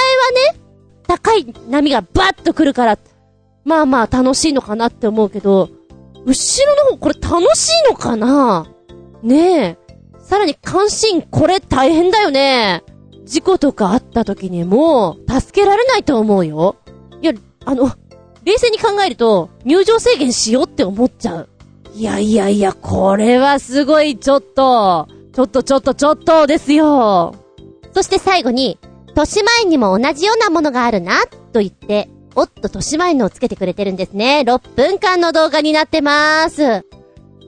ね、高い波がバッと来るから、まあまあ楽しいのかなって思うけど、後ろの方これ楽しいのかなねえ。さらに関心これ大変だよね。事故とかあった時にも、助けられないと思うよ。いや、あの、冷静に考えると、入場制限しようって思っちゃう。いやいやいや、これはすごい、ちょっと、ちょっとちょっとちょっとですよ。そして最後に、豊島園にも同じようなものがあるな、と言って、おっと豊島園のをつけてくれてるんですね。6分間の動画になってまーす。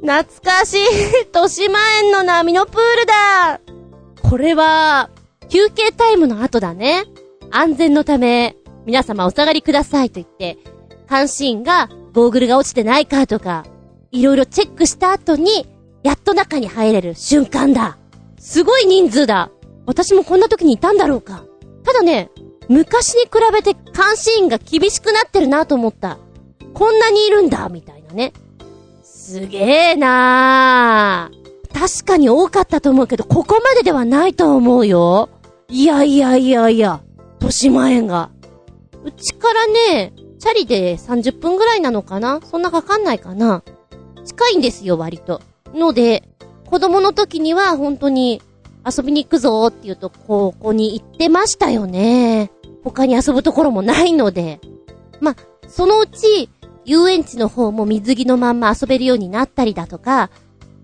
懐かしい豊島園の波のプールだこれは、休憩タイムの後だね。安全のため、皆様お下がりくださいと言って、監視員がゴーグルが落ちてないかとか、いろいろチェックした後に、やっと中に入れる瞬間だ。すごい人数だ。私もこんな時にいたんだろうか。ただね、昔に比べて監視員が厳しくなってるなと思った。こんなにいるんだ、みたいなね。すげえなー。確かに多かったと思うけど、ここまでではないと思うよ。いやいやいやいや、豊島園が。うちからね、チャリで30分ぐらいなのかな？そんなかかんないかな？近いんですよ、割と。ので、子供の時には本当に遊びに行くぞーって言うと、ここに行ってましたよね。他に遊ぶところもないので。ま、そのうち、遊園地の方も水着のまんま遊べるようになったりだとか、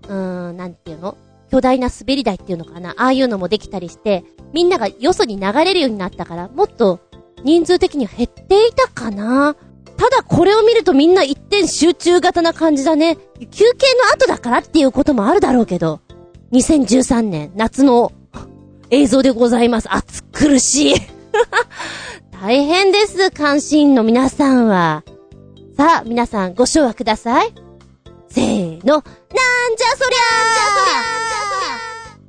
うーん、なんていうの？巨大な滑り台っていうのかな？ああいうのもできたりして、みんながよそに流れるようになったから、もっと人数的には減っていたかな？ただこれを見るとみんな一点集中型な感じだね。休憩の後だからっていうこともあるだろうけど、2013年夏の映像でございます。暑苦しい。大変です、関心の皆さんは。さあ、皆さんご唱和ください。せーの、なんじゃそりゃ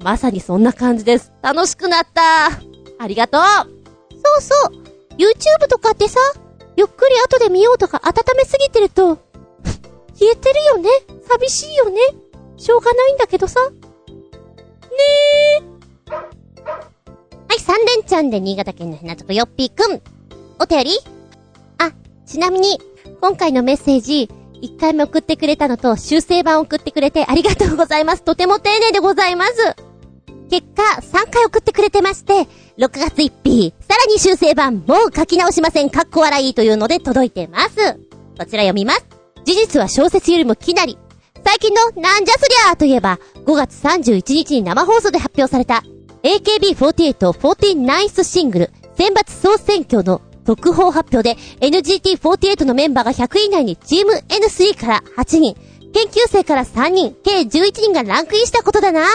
ーまさにそんな感じです。楽しくなったありがとうそうそう !YouTube とかってさ、ゆっくり後で見ようとか温めすぎてると、消えてるよね寂しいよねしょうがないんだけどさ。ねえ。はい、三連ちゃんで新潟県のひなとこよっぴーくん。お便りあ、ちなみに、今回のメッセージ、一回目送ってくれたのと修正版送ってくれてありがとうございます。とても丁寧でございます。結果、3回送ってくれてまして、6月1日、さらに修正版、もう書き直しません、かっこ笑いというので届いてます。こちら読みます。事実は小説よりもきなり。最近のなんじゃそりゃーといえば、5月31日に生放送で発表された、AKB4849th シングル、選抜総選挙の特報発表で NGT48 のメンバーが100位以内にチーム N3 から8人、研究生から3人、計11人がランクインしたことだな。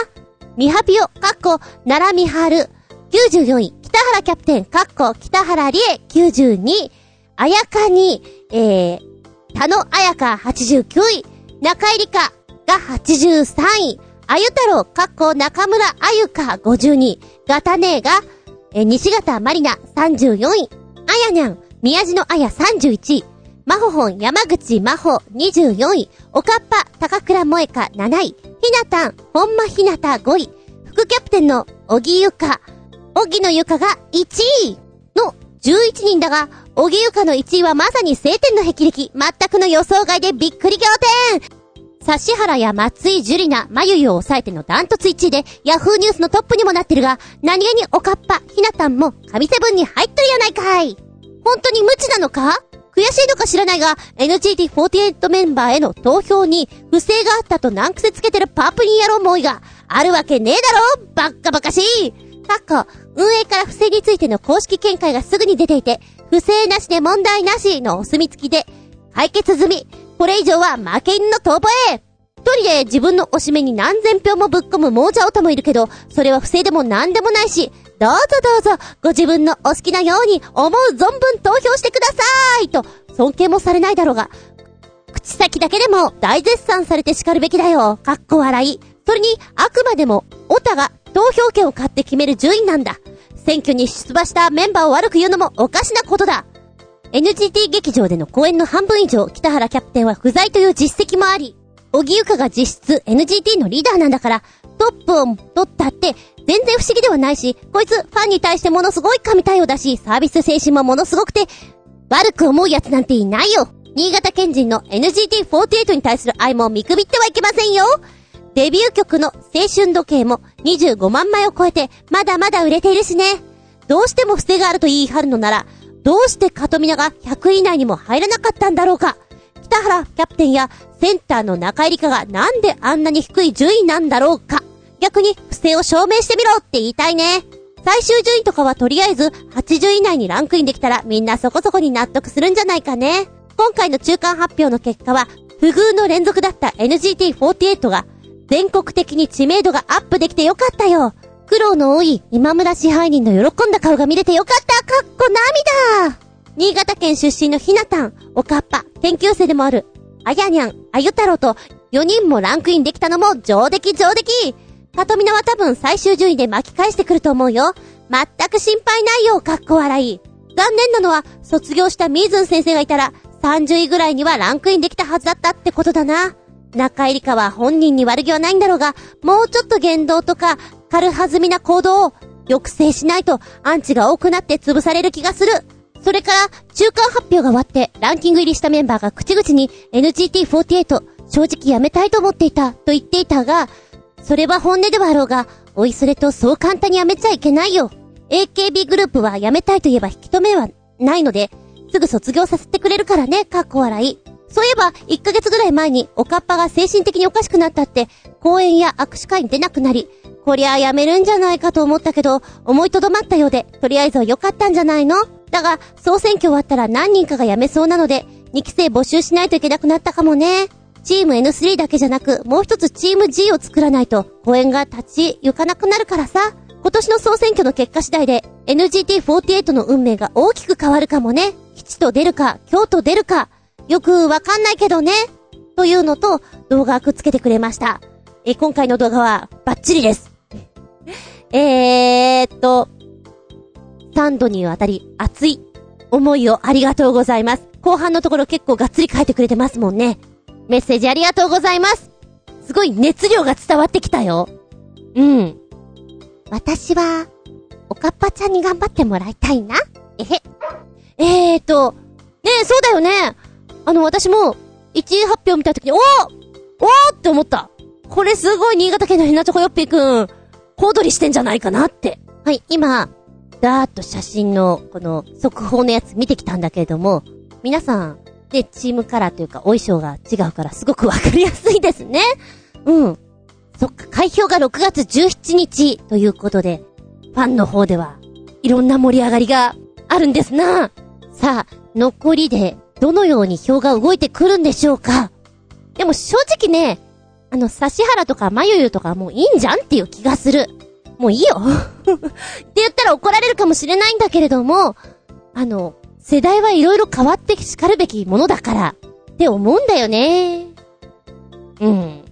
ミハピオ、かっこ、奈良ミハル、94位、北原キャプテン、かっこ、北原理恵、92位、あやかに、えー、田野あやか、89位、中井理香が83位、あゆ太郎、かっこ、中村あゆか、52位、ガタネーが、えー、西形まりな、34位、あやにゃん、宮地のあや31位、まほほん山口まほ24位、おかっぱ高倉萌香7位、ひなたん本間ひなた5位、副キャプテンの小木ゆか、小木のゆかが1位の11人だが、小木ゆかの1位はまさに晴天の霹靂、全くの予想外でびっくり仰天。指原や松井樹里奈、まゆゆを抑えてのダントツ1位で、ヤフーニュースのトップにもなってるが、何気におかっぱ、ひなたんも、神セブンに入っとるやないかい。本当に無知なのか？悔しいのか知らないが、NGT48 メンバーへの投票に不正があったと難癖つけてるパープリン野郎もいが、あるわけねえだろバッカバカしい。かっこ、運営から不正についての公式見解がすぐに出ていて、不正なしで問題なしのお墨付きで、解決済み。これ以上は負け犬の遠吠え一人で自分の推しメに何千票もぶっ込む亡者オタもいるけど、それは不正でも何でもないし、どうぞどうぞ、ご自分のお好きなように思う存分投票してくださいと、尊敬もされないだろうが、口先だけでも大絶賛されて叱るべきだよ。かっこ笑い。それに、あくまでも、オタが投票権を買って決める順位なんだ。選挙に出馬したメンバーを悪く言うのもおかしなことだ。NGT 劇場での公演の半分以上、北原キャプテンは不在という実績もあり、小木ゆかが実質 NGT のリーダーなんだから、トップを取ったって、全然不思議ではないし、こいつファンに対してものすごい神対応だし、サービス精神もものすごくて、悪く思う奴なんていないよ新潟県人の NGT48 に対する愛も見くびってはいけませんよデビュー曲の青春時計も25万枚を超えて、まだまだ売れているしね。どうしても不正があると言い張るのなら、どうしてカトミナが100位以内にも入らなかったんだろうか？北原キャプテンやセンターの中入りかがなんであんなに低い順位なんだろうか？逆に不正を証明してみろって言いたいね。最終順位とかはとりあえず80位以内にランクインできたらみんなそこそこに納得するんじゃないかね。今回の中間発表の結果は不遇の連続だった NGT48 が全国的に知名度がアップできてよかったよ。苦労の多い今村支配人の喜んだ顔が見れてよかったかっこ涙新潟県出身のひなたん、おかっぱ、研究生でもある、あやにゃん、あゆ太郎と4人もランクインできたのも上出来上出来かとみなは多分最終順位で巻き返してくると思うよ。全く心配ないよ、かっこ笑い。残念なのは、卒業したみーずん先生がいたら、30位ぐらいにはランクインできたはずだったってことだな。中入りかは本人に悪気はないんだろうが、もうちょっと言動とか、軽はずみな行動を抑制しないと、アンチが多くなって潰される気がする。それから、中間発表が終わって、ランキング入りしたメンバーが口々に NGT48、正直やめたいと思っていた、と言っていたが、それは本音ではあろうが、おいそれとそう簡単にやめちゃいけないよ。AKB グループは辞めたいと言えば引き止めはないので、すぐ卒業させてくれるからね、かっこ笑い。そういえば、1ヶ月ぐらい前に、おかっぱが精神的におかしくなったって、講演や握手会に出なくなり、こりゃあやめるんじゃないかと思ったけど、思いとどまったようで、とりあえずは良かったんじゃないの？だが、総選挙終わったら何人かが辞めそうなので、2期生募集しないといけなくなったかもね。チーム N3 だけじゃなく、もう一つチーム G を作らないと、公演が立ち行かなくなるからさ。今年の総選挙の結果次第で、NGT48 の運命が大きく変わるかもね。吉と出るか、京と出るか、よくわかんないけどね。というのと、動画くっつけてくれました。え、今回の動画は、バッチリです。えーっと、3度にわたり熱い思いをありがとうございます。後半のところ結構がっつり書いてくれてますもんね。メッセージありがとうございます。すごい熱量が伝わってきたよ。うん。私は、おかっぱちゃんに頑張ってもらいたいな。えへ。えーと、ねえ、そうだよね。あの、私も、1位発表見たときに、おーおって思った。これすごい新潟県のひなちょこよっぴーくん、小躍りしてんじゃないかなって。はい、今、だーっと写真の、この、速報のやつ見てきたんだけれども、皆さん、ね、チームカラーというか、お衣装が違うからすごくわかりやすいですね。うん。そっか、開票が6月17日ということで、ファンの方では、いろんな盛り上がりがあるんですな。さあ、残りで、どのように票が動いてくるんでしょうか？でも正直ね、あの、指原とかまゆゆとかもういいんじゃんっていう気がする。もういいよ。って言ったら怒られるかもしれないんだけれども、あの、世代はいろいろ変わって叱るべきものだから、って思うんだよね。うん。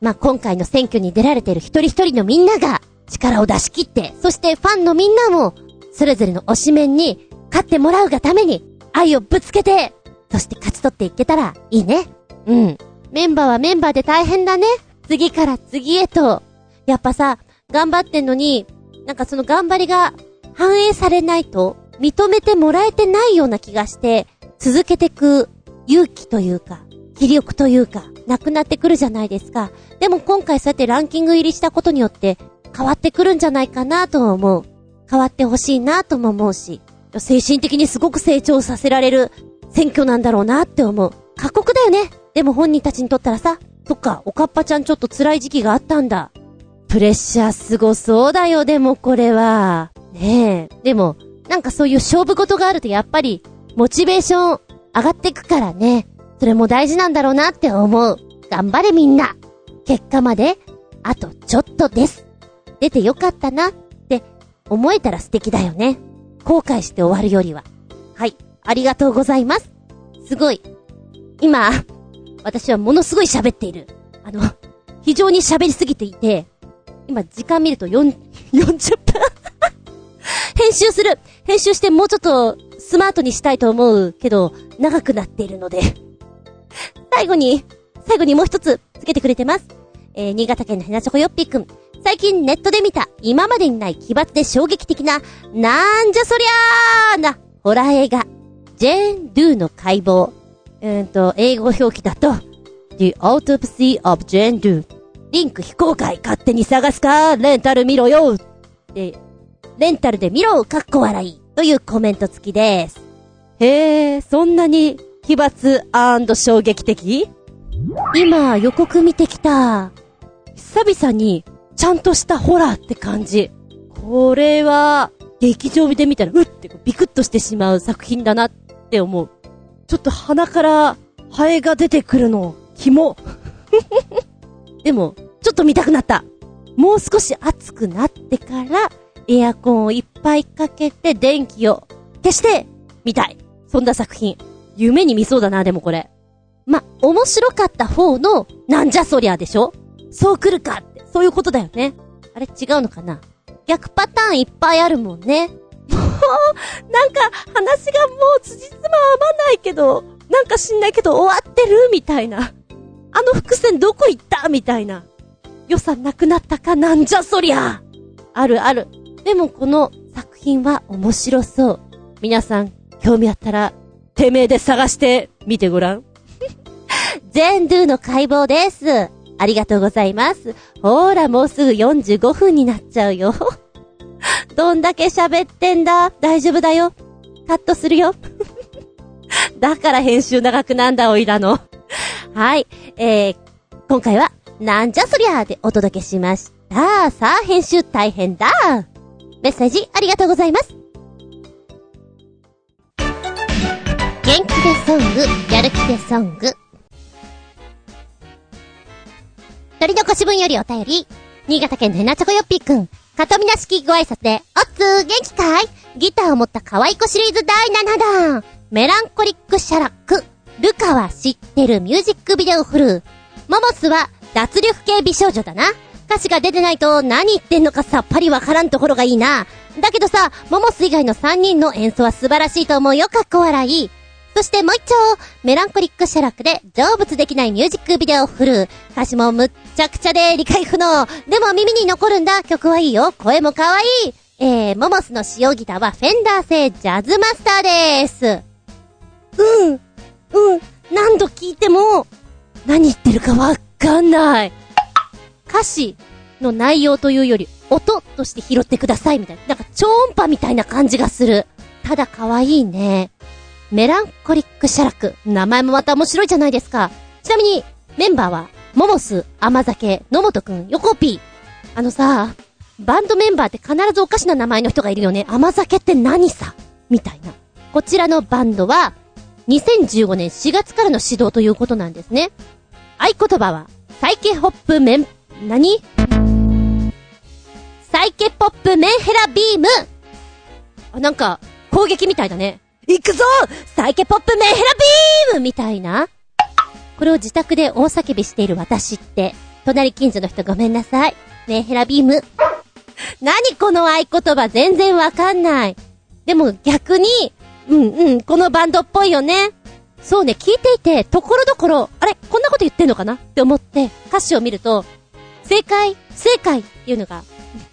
まあ、今回の選挙に出られてる一人一人のみんなが力を出し切って、そしてファンのみんなも、それぞれの推しメンに勝ってもらうがために愛をぶつけて、そして勝ち取っていけたらいいね。うん。メンバーはメンバーで大変だね。次から次へと。やっぱさ、頑張ってんのに、なんかその頑張りが反映されないと認めてもらえてないような気がして、続けてく勇気というか、気力というか、なくなってくるじゃないですか。でも今回そうやってランキング入りしたことによって変わってくるんじゃないかなと思う。変わってほしいなとも思うし、精神的にすごく成長させられる選挙なんだろうなって思う。過酷だよね。でも本人たちにとったらさ、そっか、おかっぱちゃんちょっと辛い時期があったんだ。プレッシャーすごそうだよ、でもこれは。ねえ。でも、なんかそういう勝負事があるとやっぱり、モチベーション上がってくからね。それも大事なんだろうなって思う。頑張れみんな。結果まで、あとちょっとです。出てよかったなって思えたら素敵だよね。後悔して終わるよりは。はい。ありがとうございます。すごい。今、私はものすごい喋っている。あの、非常に喋りすぎていて、今時間見ると4、40分 編集する編集してもうちょっとスマートにしたいと思うけど、長くなっているので。最後に、最後にもう一つつけてくれてます。えー、新潟県のヘナチョコヨッピーくん。最近ネットで見た今までにない奇抜で衝撃的な、なんじゃそりゃーな、ホラー映画、ジェーン・ドゥの解剖。うんと、英語表記だと、The Autopsy of Jane Doe。リンク非公開勝手に探すかレンタル見ろよで、レンタルで見ろかっこ笑いというコメント付きです。へえ、そんなに奇抜衝撃的？今予告見てきた。久々にちゃんとしたホラーって感じ。これは、劇場で見たら、うってビクッとしてしまう作品だなって思う。ちょっと鼻からハエが出てくるの、キモ。でも、ちょっと見たくなった。もう少し暑くなってから、エアコンをいっぱいかけて電気を消して、見たい。そんな作品。夢に見そうだな、でもこれ。ま、面白かった方の、なんじゃそりゃでしょ？そう来るかって、そういうことだよね。あれ違うのかな？逆パターンいっぱいあるもんね。なんか話がもう辻褄合わないけど、なんか知んないけど終わってるみたいな。あの伏線どこ行ったみたいな。予算なくなったかなんじゃそりゃあるある。でもこの作品は面白そう。皆さん、興味あったら、てめえで探してみてごらん。ジェンドゥの解剖です。ありがとうございます。ほーら、もうすぐ45分になっちゃうよ。どんだけ喋ってんだ？大丈夫だよ。カットするよ。だから編集長くなんだ、おいらの。はい。えー、今回は、なんじゃそりゃーでお届けしました。さあ、編集大変だ。メッセージありがとうございます。元気でソング、やる気でソング。鳥の腰分よりお便り、新潟県のヘナチョコヨッピーくん、かとみなしきご挨拶で、おっつー、元気かい？ギターを持った可愛い子シリーズ第7弾、メランコリックシャラック。ルカは知ってるミュージックビデオフルー。モモスは脱力系美少女だな。歌詞が出てないと何言ってんのかさっぱりわからんところがいいな。だけどさ、モモス以外の3人の演奏は素晴らしいと思うよ、かっこ笑い。そしてもう一丁、メランコリックシャラクで成仏できないミュージックビデオフル。歌詞もむっちゃくちゃで理解不能。でも耳に残るんだ。曲はいいよ。声も可愛い。えー、モモスの使用ギターはフェンダー製ジャズマスターです。うん。うん。何度聞いても、何言ってるかわかんない。歌詞の内容というより、音として拾ってくださいみたいな。なんか超音波みたいな感じがする。ただ可愛いね。メランコリックシャラク。名前もまた面白いじゃないですか。ちなみに、メンバーは、モモス、甘酒、野本くん、ヨコピー。あのさ、バンドメンバーって必ずおかしな名前の人がいるよね。甘酒って何さ？みたいな。こちらのバンドは、2015年4月からの指導ということなんですね。合言葉は、サイケホップメン、何？サイケポップメンヘラビームあ、なんか、攻撃みたいだね。行くぞサイケポップメンヘラビームみたいな。これを自宅で大叫びしている私って、隣近所の人ごめんなさい。メンヘラビーム。何この合言葉全然わかんない。でも逆に、うんうん、このバンドっぽいよね。そうね、聞いていて、ところどころ、あれこんなこと言ってんのかな？って思って、歌詞を見ると、正解、正解っていうのが、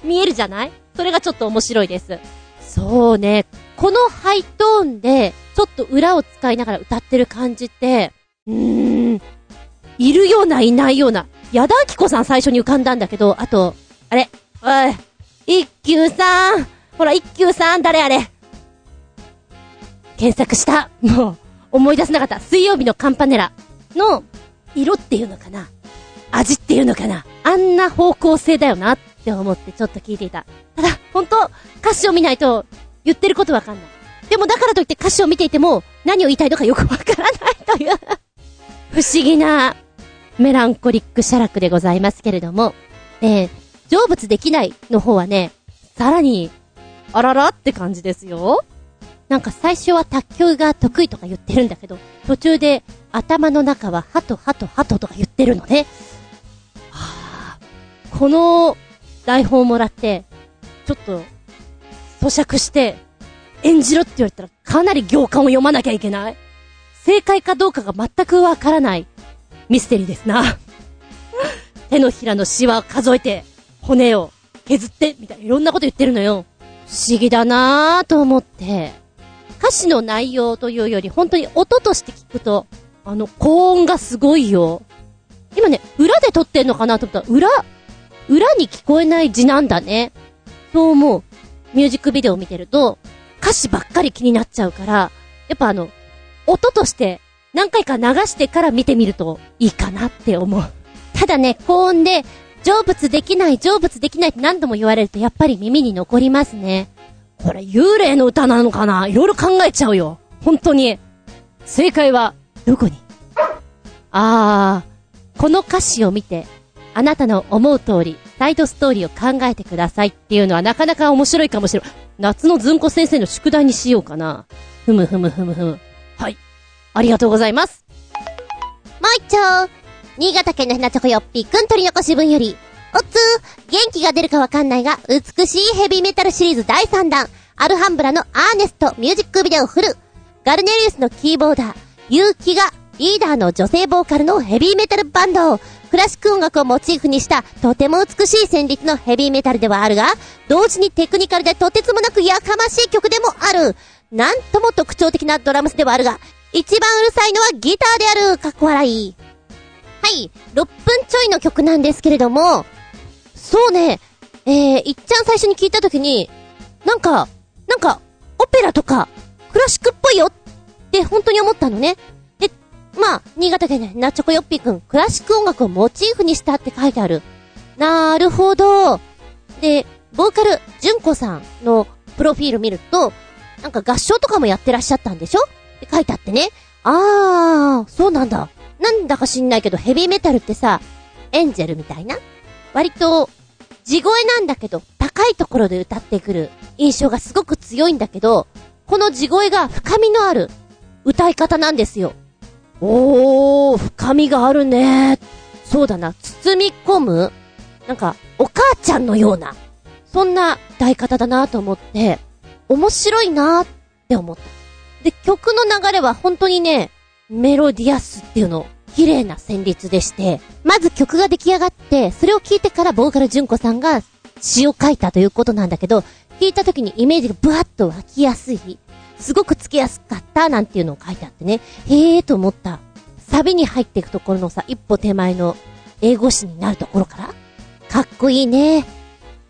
見えるじゃない？それがちょっと面白いです。そうね、このハイトーンで、ちょっと裏を使いながら歌ってる感じって、うーん、いるような、いないような。矢田明子さん最初に浮かんだんだけど、あと、あれ、おい、一休さんほら、一休さん誰あれ検索した。もう、思い出せなかった。水曜日のカンパネラの色っていうのかな味っていうのかなあんな方向性だよなって思ってちょっと聞いていた。ただ、本当歌詞を見ないと言ってることわかんない。でもだからといって歌詞を見ていても何を言いたいのかよくわからないという不思議なメランコリックシャラクでございますけれども、えー、成仏できないの方はね、さらに、あららって感じですよ。なんか最初は卓球が得意とか言ってるんだけど、途中で頭の中はハトハトハトとか言ってるのね。はぁ、この台本をもらって、ちょっと、咀嚼して、演じろって言われたらかなり行間を読まなきゃいけない。正解かどうかが全くわからないミステリーですな。手のひらのシワを数えて、骨を削って、みたいないろんなこと言ってるのよ。不思議だなぁと思って。歌詞の内容というより、本当に音として聞くと、あの、高音がすごいよ。今ね、裏で撮ってんのかなと思ったら、裏、裏に聞こえない字なんだね。そう思う。ミュージックビデオを見てると、歌詞ばっかり気になっちゃうから、やっぱあの、音として何回か流してから見てみるといいかなって思う。ただね、高音で、成仏できない、成仏できないって何度も言われるとやっぱり耳に残りますね。これ幽霊の歌なのかな？いろいろ考えちゃうよ。本当に。正解は、どこに？あー、この歌詞を見て、あなたの思う通り、サイドストーリーを考えてくださいっていうのはなかなか面白いかもしれない。夏のずんこ先生の宿題にしようかな。ふむふむふむふむ。はい。ありがとうございます。もう一丁。新潟県のひなチョコよっぴくん取り残し分より、おつー、元気が出るかわかんないが、美しいヘビーメタルシリーズ第3弾、アルハンブラのアーネストミュージックビデオフル、ガルネリウスのキーボーダー、ユーキがリーダーの女性ボーカルのヘビーメタルバンド、クラシック音楽をモチーフにしたとても美しい旋律のヘビーメタルではあるが、同時にテクニカルでとてつもなくやかましい曲でもある。なんとも特徴的なドラムスではあるが、一番うるさいのはギターである。かっこ笑い。はい、6分ちょいの曲なんですけれども、そうね、えー、いっちゃん最初に聞いたときに、なんか、なんか、オペラとか、クラシックっぽいよって本当に思ったのね。まあ、新潟県ね、ナチョコヨッピーくん、クラシック音楽をモチーフにしたって書いてある。なるほど。で、ボーカル、ジュンコさんのプロフィール見ると、なんか合唱とかもやってらっしゃったんでしょ？って書いてあってね。あー、そうなんだ。なんだか知んないけど、ヘビーメタルってさ、エンジェルみたいな？割と、地声なんだけど、高いところで歌ってくる印象がすごく強いんだけど、この地声が深みのある歌い方なんですよ。おー、深みがあるね。そうだな、包み込むなんか、お母ちゃんのような、そんな歌い方だなと思って、面白いなって思った。で、曲の流れは本当にね、メロディアスっていうの、綺麗な旋律でして、まず曲が出来上がって、それを聴いてからボーカル純子さんが詩を書いたということなんだけど、聞いた時にイメージがブワッと湧きやすい。すごくつけやすかったなんていうのを書いてあってね、へえーと思った。サビに入っていくところのさ、一歩手前の英語詞になるところからかっこいいね。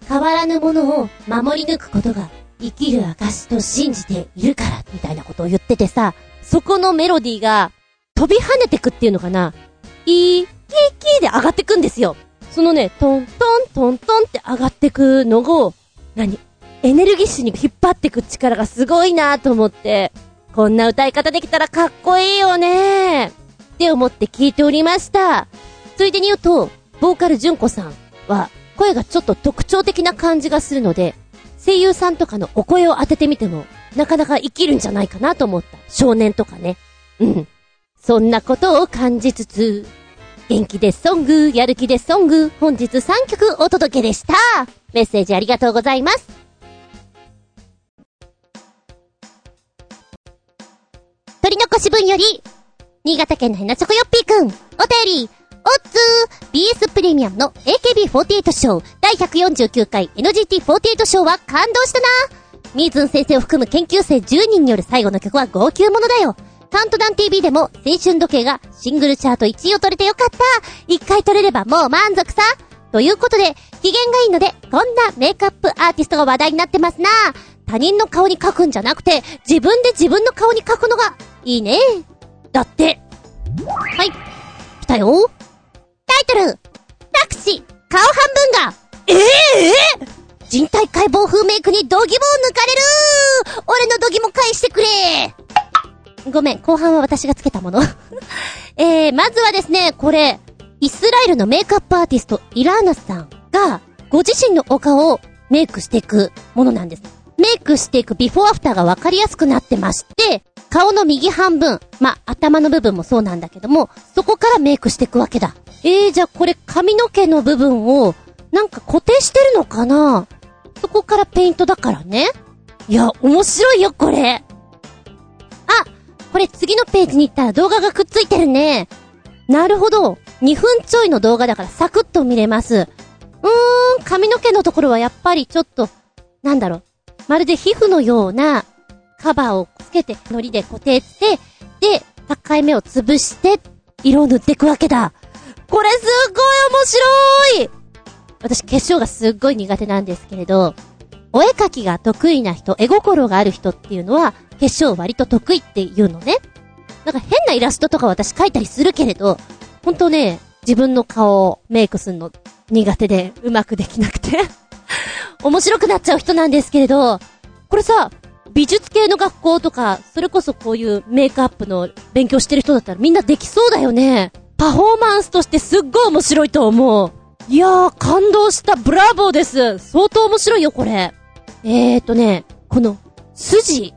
変わらぬものを守り抜くことが生きる証と信じているから、みたいなことを言っててさ、そこのメロディーが飛び跳ねてくっていうのかな。いー、キーキーで上がってくんですよ。そのね、トントントントンって上がってくのを、何？エネルギッシュに引っ張ってく力がすごいなと思って、こんな歌い方できたらかっこいいよねって思って聞いておりました。ついでに言うと、ボーカル純子さんは、声がちょっと特徴的な感じがするので、声優さんとかのお声を当ててみても、なかなか生きるんじゃないかなと思った。少年とかね。うん。そんなことを感じつつ、元気でソング、やる気でソング、本日3曲お届けでした。メッセージありがとうございます。取り残し分より、新潟県のヘナチョコヨッピーくん、お便り、おっつー !BS プレミアムの AKB48 賞第149回 NGT48 賞は感動したな。ミーズン先生を含む研究生10人による最後の曲は号泣ものだよ。カウントダウン TV でも青春時計がシングルチャート1位を取れてよかった。一回取れればもう満足さ。ということで、機嫌がいいので、こんなメイクアップアーティストが話題になってますな。他人の顔に描くんじゃなくて、自分で自分の顔に描くのがいいね。だって。はい。来たよ。タイトル。タクシー、顔半分が、ええー、人体解剖風メイクにドギモを抜かれる俺のドギも返してくれごめん、後半は私がつけたもの えー、まずはですね、これ、イスラエルのメイクアップアーティスト、イラーナさんが、ご自身のお顔をメイクしていくものなんです。メイクしていくビフォーアフターがわかりやすくなってまして、顔の右半分、ま頭の部分もそうなんだけども、そこからメイクしていくわけだ。えー、じゃあこれ髪の毛の部分を、なんか固定してるのかな？そこからペイントだからね。いや、面白いよ、これ。あ、これ次のページに行ったら動画がくっついてるね。なるほど。2分ちょいの動画だからサクッと見れます。うーん、髪の毛のところはやっぱりちょっと、なんだろう。まるで皮膚のようなカバーをつけて、糊で固定して、で、境目を潰して、色を塗っていくわけだ。これすっごい面白い私化粧がすっごい苦手なんですけれど、お絵描きが得意な人、絵心がある人っていうのは、化粧割と得意っていうのね。なんか変なイラストとか私描いたりするけれど、ほんとね、自分の顔をメイクするの苦手でうまくできなくて面白くなっちゃう人なんですけれど、これさ、美術系の学校とか、それこそこういうメイクアップの勉強してる人だったらみんなできそうだよね。パフォーマンスとしてすっごい面白いと思う。いやー、感動した。ブラボーです。相当面白いよ、これ。えーとね、この、筋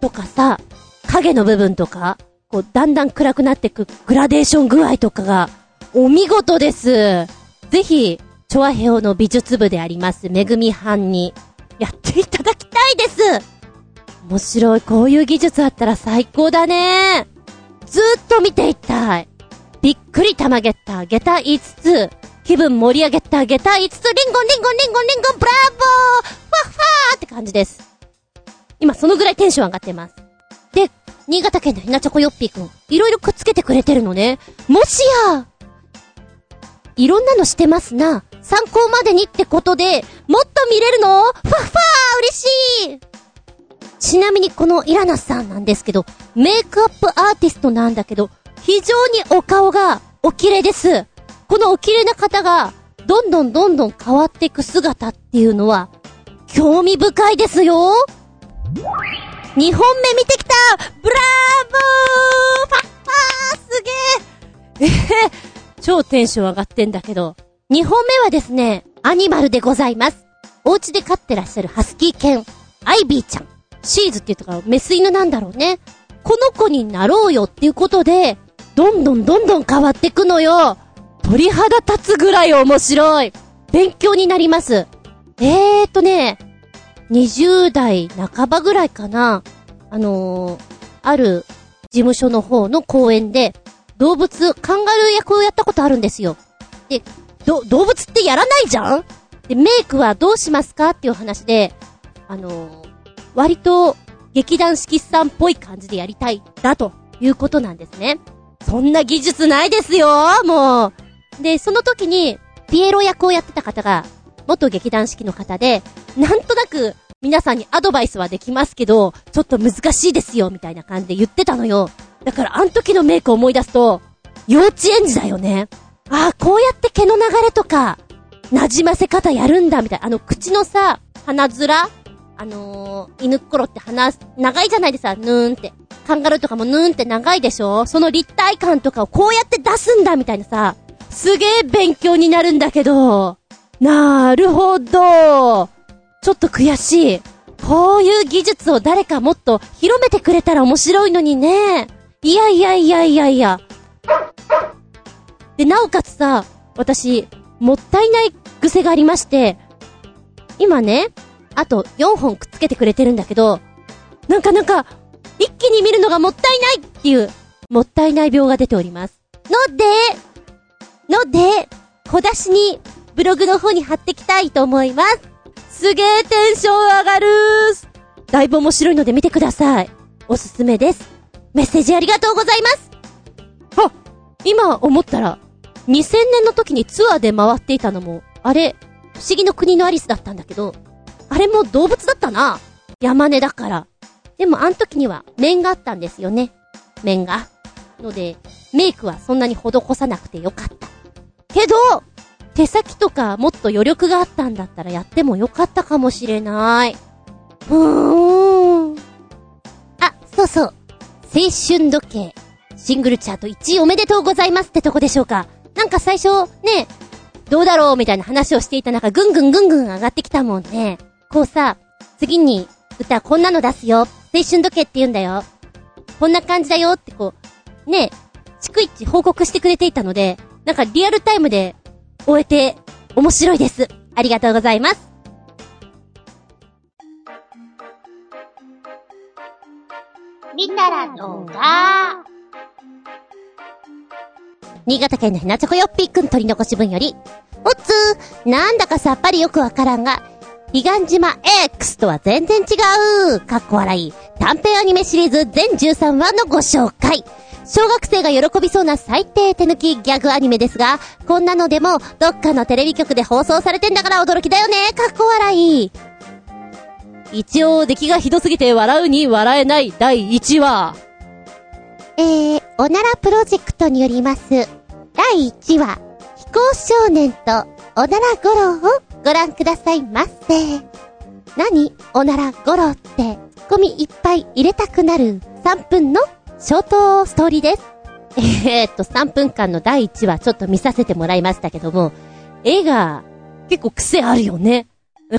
とかさ、影の部分とか、こう、だんだん暗くなってくグラデーション具合とかが、お見事です。ぜひ、チョアヘオの美術部であります、めぐみ班に、やっていただきたいです面白い。こういう技術あったら最高だねずーっと見ていたい。びっくり玉ゲッター、ゲタ5つ。気分盛り上げたゲタ5つ、リンゴリンゴリンゴリンゴブラボーファッファーって感じです。今そのぐらいテンション上がってます。で、新潟県のひなチョコヨッピーくん、いろいろくっつけてくれてるのね。もしやいろんなのしてますな。参考までにってことで、もっと見れるの？ファッファー嬉しい！ちなみにこのイラナさんなんですけど、メイクアップアーティストなんだけど、非常にお顔がお綺麗です。このお綺麗な方が、どんどんどんどん変わっていく姿っていうのは、興味深いですよ。2本目見てきた！ブラーボー！パッパーすげえ！えー、超テンション上がってんだけど、2本目はですね、アニマルでございます。お家で飼ってらっしゃるハスキー犬、アイビーちゃん。シーズって言ったかメス犬なんだろうね。この子になろうよっていうことで、どんどんどんどん変わってくのよ。鳥肌立つぐらい面白い。勉強になります。えーとね、20代半ばぐらいかな。あのー、ある事務所の方の公演で、動物、カンガルー役をやったことあるんですよ。で、ど、動物ってやらないじゃん？で、メイクはどうしますかっていう話で、あのー、割と、劇団四季さんっぽい感じでやりたい、だということなんですね。そんな技術ないですよもう。で、その時に、ピエロ役をやってた方が、元劇団四季の方で、なんとなく、皆さんにアドバイスはできますけど、ちょっと難しいですよ、みたいな感じで言ってたのよ。だから、あの時のメイクを思い出すと、幼稚園児だよね。ああ、こうやって毛の流れとか、馴染ませ方やるんだ、みたいな。あの、口のさ、鼻面？あのー、犬っころって鼻、長いじゃないですか、ぬーんって。カンガルーとかもぬーんって長いでしょ？その立体感とかをこうやって出すんだ、みたいなさ。すげえ勉強になるんだけど。なるほど。ちょっと悔しい。こういう技術を誰かもっと広めてくれたら面白いのにね。いやいやいやいやいや。で、なおかつさ、私、もったいない癖がありまして、今ね、あと4本くっつけてくれてるんだけど、なんかなんか、一気に見るのがもったいないっていう、もったいない病が出ております。ので、ので、小出しに、ブログの方に貼ってきたいと思います。すげーテンション上がるーすだいぶ面白いので見てください。おすすめです。メッセージありがとうございますあ今思ったら、2000年の時にツアーで回っていたのも、あれ、不思議の国のアリスだったんだけど、あれも動物だったな。山根だから。でもあの時には面があったんですよね。面が。ので、メイクはそんなに施さなくてよかった。けど、手先とかもっと余力があったんだったらやってもよかったかもしれない。うーん。あ、そうそう。青春時計。シングルチャート1位おめでとうございますってとこでしょうか。なんか最初、ね、どうだろうみたいな話をしていた中、ぐんぐんぐんぐん上がってきたもんね。こうさ、次に歌こんなの出すよ。青春時計って言うんだよ。こんな感じだよってこう、ね、逐一報告してくれていたので、なんかリアルタイムで終えて面白いです。ありがとうございます。見たら動画。新潟県のひなちょこよっぴーくん取り残し分より、おっつー、なんだかさっぱりよくわからんが、彼岸島 X とは全然違うかっこ笑い。短編アニメシリーズ全13話のご紹介。小学生が喜びそうな最低手抜きギャグアニメですが、こんなのでも、どっかのテレビ局で放送されてんだから驚きだよねかっこ笑い。一応、出来がひどすぎて笑うに笑えない第1話。えー、おならプロジェクトによります。第1話、飛行少年とおなら五郎をご覧くださいませ。何？おなら五郎って、ツッコミいっぱい入れたくなる3分のショートストーリーです。えー、っと、3分間の第1話ちょっと見させてもらいましたけども、絵が結構癖あるよね。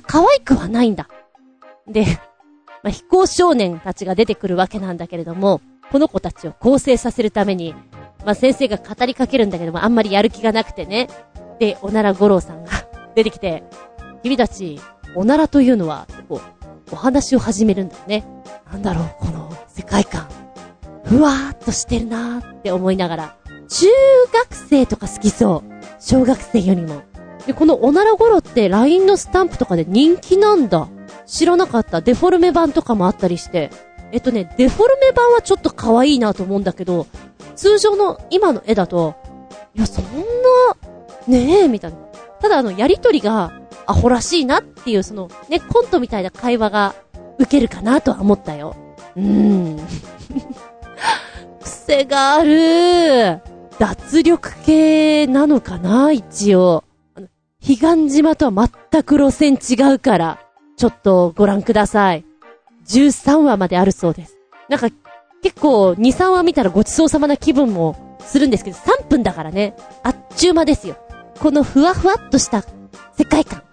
可愛くはないんだ。で、まあ、飛行少年たちが出てくるわけなんだけれども、この子たちを構成させるために、まあ、先生が語りかけるんだけども、あんまりやる気がなくてね。で、おなら五郎さんが出てきて、君たち、おならというのは、こう、お話を始めるんだよね。なんだろう、この世界観。ふわーっとしてるなーって思いながら、中学生とか好きそう。小学生よりも。で、このおならごろって LINE のスタンプとかで人気なんだ。知らなかった。デフォルメ版とかもあったりして。えっとね、デフォルメ版はちょっと可愛いなと思うんだけど、通常の今の絵だと、いや、そんな、ねえ、みたいな。ただあの、やりとりが、アホらしいなっていう、その、ね、コントみたいな会話が、受けるかなとは思ったよ。うーん。癖がある脱力系なのかな一応。あの彼岸島とは全く路線違うから、ちょっとご覧ください。13話まであるそうです。なんか、結構、2、3話見たらごちそうさまな気分もするんですけど、3分だからね、あっちゅう間ですよ。このふわふわっとした世界観。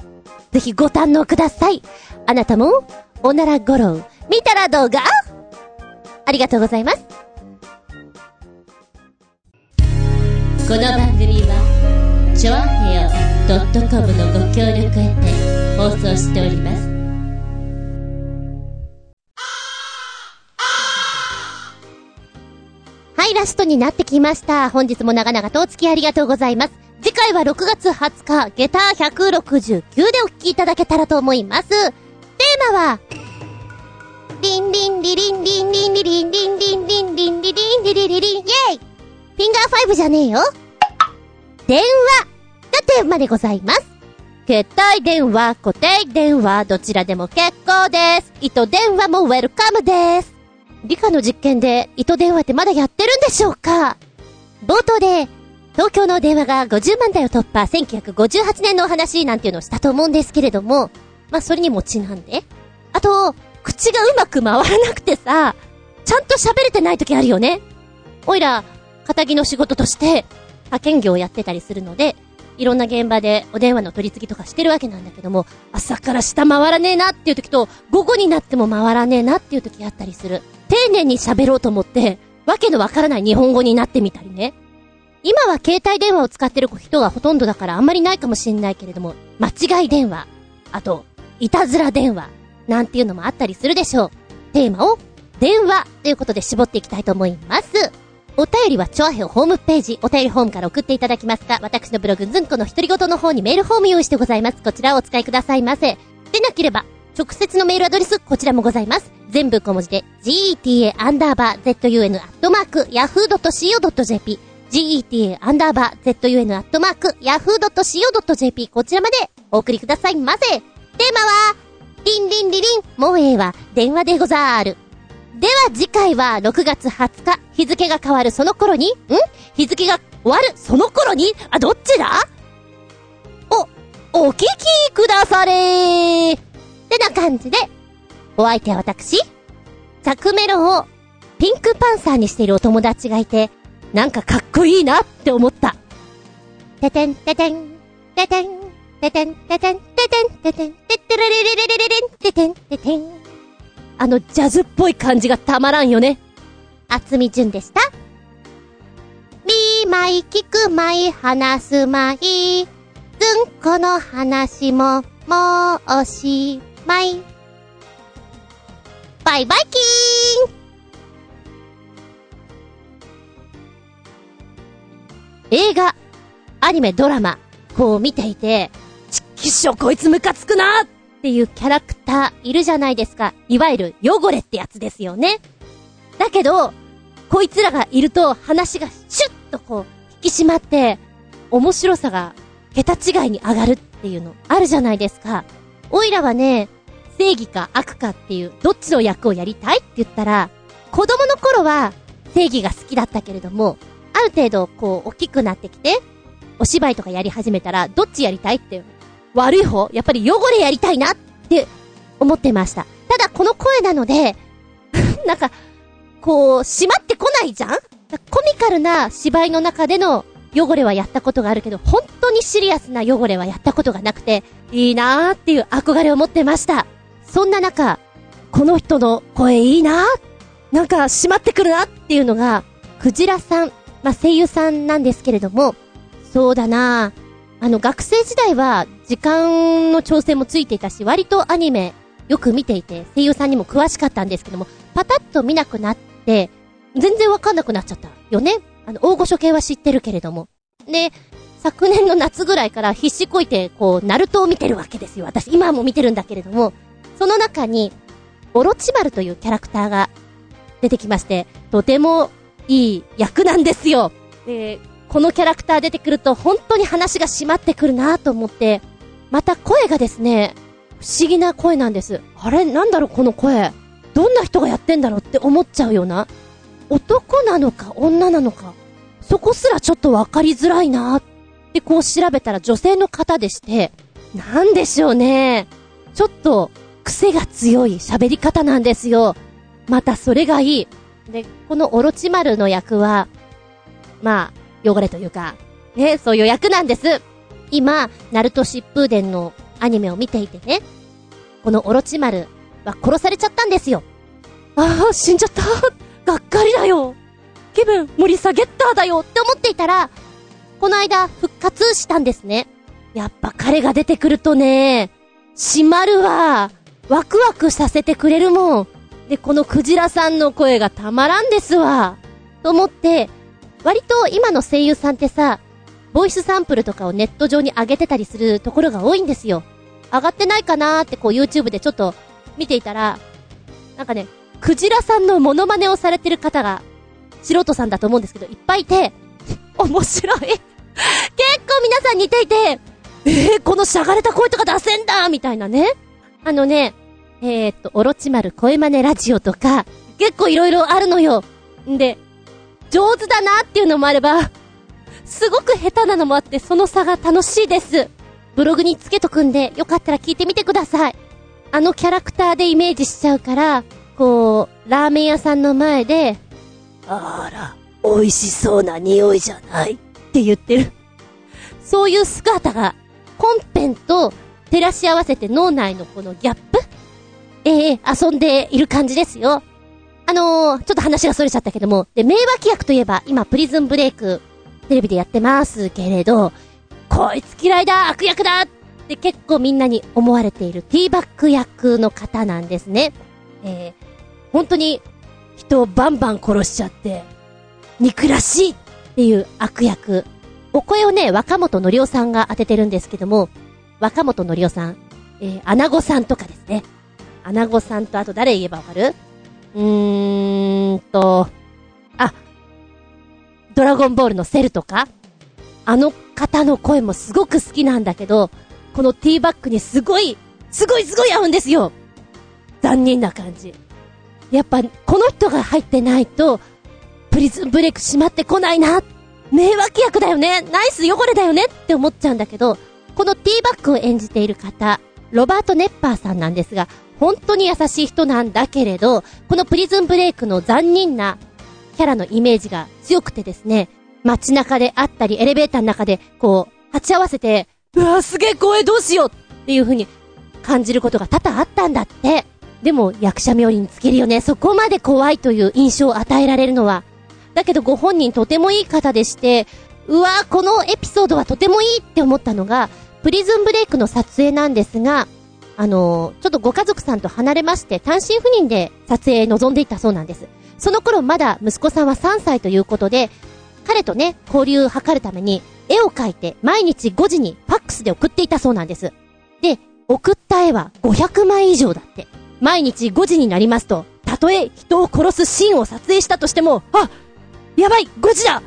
ぜひご堪能ください。あなたも、おならごろう、見たら動画ありがとうございます。この番組は、ちょあへよ .com のご協力へて放送しております。はい、ラストになってきました。本日も長々とお付き合いありがとうございます。次回は6月20日、下駄169でお聞きいただけたらと思います。テーマは、リンリンリリンリンリンリリンリンリンリンリンリリンリリリリンイェイフィンガーファイブじゃねえよ電話がテーマでございます。携帯電話、固定電話、どちらでも結構です。糸電話もウェルカムです。理科の実験で糸電話ってまだやってるんでしょうか？冒頭で、東京の電話が50万台を突破、1958年のお話なんていうのをしたと思うんですけれども、まあ、それにもちなんで。あと、口がうまく回らなくてさ、ちゃんと喋れてない時あるよね。おいら、仇の仕事として、派遣業をやってたりするので、いろんな現場でお電話の取り次ぎとかしてるわけなんだけども、朝から下回らねえなっていう時と、午後になっても回らねえなっていう時あったりする。丁寧に喋ろうと思って、わけのわからない日本語になってみたりね。今は携帯電話を使ってる人がほとんどだからあんまりないかもしんないけれども、間違い電話、あと、いたずら電話、なんていうのもあったりするでしょう。テーマを、電話ということで絞っていきたいと思います。お便りは、チョアヘオホームページ、お便りホームから送っていただきますか、私のブログ、ズンコの独り言の方にメールフォーム用意してございます。こちらをお使いくださいませ。でなければ、直接のメールアドレス、こちらもございます。全部小文字で、geta アンダーバー zun アットマーク yahoo.co.jp geta アンダーバー zun アットマーク yahoo.co.jp こちらまでお送りくださいませ。テーマは、リンリンリリン、もえは電話でござーる。では次回は6月20日、日付が変わるその頃に、ん？日付が終わるその頃に、あ、どっちだ？お、お聞きくだされ。ー。ってな感じで、お相手は私、着メロをピンクパンサーにしているお友達がいて、なんかかっこいいなって思った。ててんててん、ててん、ててんててん、ててんててん、ててれれれれれれれん、ててんててん。あのジャズっぽい感じがたまらんよね。あつみじゅんでした。みまい聞くまい話すまい。ずんこの話ももうおしまい。バイバイキーン映画、アニメ、ドラマ、こう見ていて、ちっきしょこいつムカつくなっていうキャラクターいるじゃないですか。いわゆる汚れってやつですよね。だけど、こいつらがいると話がシュッとこう、引き締まって、面白さが桁違いに上がるっていうのあるじゃないですか。おいらはね、正義か悪かっていう、どっちの役をやりたいって言ったら、子供の頃は正義が好きだったけれども、ある程度こう大きくなってきて、お芝居とかやり始めたら、どっちやりたいって、悪い方？やっぱり汚れやりたいなって思ってました。ただこの声なので、なんか、こう、閉まってこないじゃん？コミカルな芝居の中での汚れはやったことがあるけど、本当にシリアスな汚れはやったことがなくて、いいなーっていう憧れを持ってました。そんな中、この人の声いいななんか閉まってくるなっていうのが、クジラさん、まあ、声優さんなんですけれども、そうだなあの、学生時代は時間の調整もついていたし、割とアニメよく見ていて、声優さんにも詳しかったんですけども、パタッと見なくなって、全然わかんなくなっちゃったよね？あの、大御所系は知ってるけれども。で、昨年の夏ぐらいから必死こいて、こう、ナルトを見てるわけですよ。私、今も見てるんだけれども、その中に、オロチマルというキャラクターが出てきまして、とてもいい役なんですよ。で、このキャラクター出てくると本当に話が締まってくるなと思って、また声がですね、不思議な声なんです。あれなんだろうこの声。どんな人がやってんだろうって思っちゃうような。男なのか女なのか。そこすらちょっとわかりづらいなってこう調べたら女性の方でして、なんでしょうね。ちょっと癖が強い喋り方なんですよ。またそれがいい。で、このオロチマルの役は、まあ、汚れというか、ね、そういう役なんです。今、ナルト疾風伝のアニメを見ていてね、このオロチマルは殺されちゃったんですよ。ああ、死んじゃった。がっかりだよ。気分盛り下げったーだよって思っていたら、この間復活したんですね。やっぱ彼が出てくるとね、閉まるわ。ワクワクさせてくれるもん。で、このクジラさんの声がたまらんですわ。と思って、割と今の声優さんってさ、ボイスサンプルとかをネット上に上げてたりするところが多いんですよ。上がってないかなーってこう YouTube でちょっと見ていたら、なんかね、クジラさんのモノマネをされてる方が、素人さんだと思うんですけど、いっぱいいて、面白い結構皆さん似ていて、えー、このしゃがれた声とか出せんだみたいなね。あのね、えー、っと、オロチマル声真似ラジオとか、結構いろいろあるのよ。んで、上手だなっていうのもあれば、すごく下手なのもあって、その差が楽しいです。ブログにつけとくんで、よかったら聞いてみてください。あのキャラクターでイメージしちゃうから、こう、ラーメン屋さんの前で、あら、美味しそうな匂いじゃないって言ってる。そういう姿が、本編と照らし合わせて脳内のこのギャップええー、遊んでいる感じですよ。あのー、ちょっと話が逸れちゃったけども、で、名脇役といえば、今、プリズンブレイク、テレビでやってますけれど、こいつ嫌いだ悪役だって結構みんなに思われているティーバック役の方なんですね。えー、本当に人をバンバン殺しちゃって、憎らしいっていう悪役。お声をね、若本のりおさんが当ててるんですけども、若本のりおさん、えー、アナゴさんとかですね。アナゴさんとあと誰言えばわかる？うーんと、あ、ドラゴンボールのセルとか、あの方の声もすごく好きなんだけど、このティーバックにすごい、すごいすごい合うんですよ残念な感じ。やっぱ、この人が入ってないと、プリズンブレイク閉まってこないな。迷惑役だよね。ナイス汚れだよねって思っちゃうんだけど、このティーバックを演じている方、ロバート・ネッパーさんなんですが、本当に優しい人なんだけれど、このプリズンブレイクの残忍なキャラのイメージが強くてですね、街中であったり、エレベーターの中で、こう、鉢合わせて、うわすげえ声どうしようっていう風に感じることが多々あったんだって。でも、役者冥利につけるよね。そこまで怖いという印象を与えられるのは。だけどご本人とてもいい方でして、うわこのエピソードはとてもいいって思ったのが、プリズンブレイクの撮影なんですが、あのちょっとご家族さんと離れまして、単身赴任で撮影望んでいたそうなんです。その頃まだ息子さんは3歳ということで、彼とね、交流を図るために、絵を描いて毎日5時にファックスで送っていたそうなんです。で、送った絵は500枚以上だって。毎日5時になりますと、たとえ人を殺すシーンを撮影したとしても、あやばい !5 時だ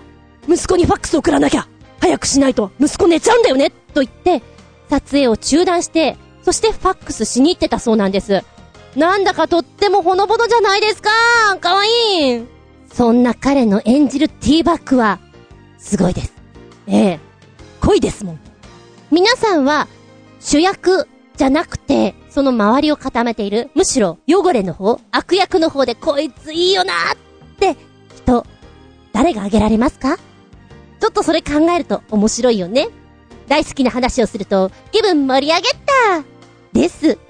息子にファックス送らなきゃ早くしないと息子寝ちゃうんだよねと言って、撮影を中断して、そしてファックスしに行ってたそうなんです。なんだかとってもほのぼのじゃないですかかわいいそんな彼の演じるティーバックは、すごいです。ええ。恋ですもん。皆さんは、主役じゃなくて、その周りを固めている、むしろ汚れの方、悪役の方でこいついいよなーって、人、誰が挙げられますか？ちょっとそれ考えると面白いよね。大好きな話をすると、気分盛り上げたです。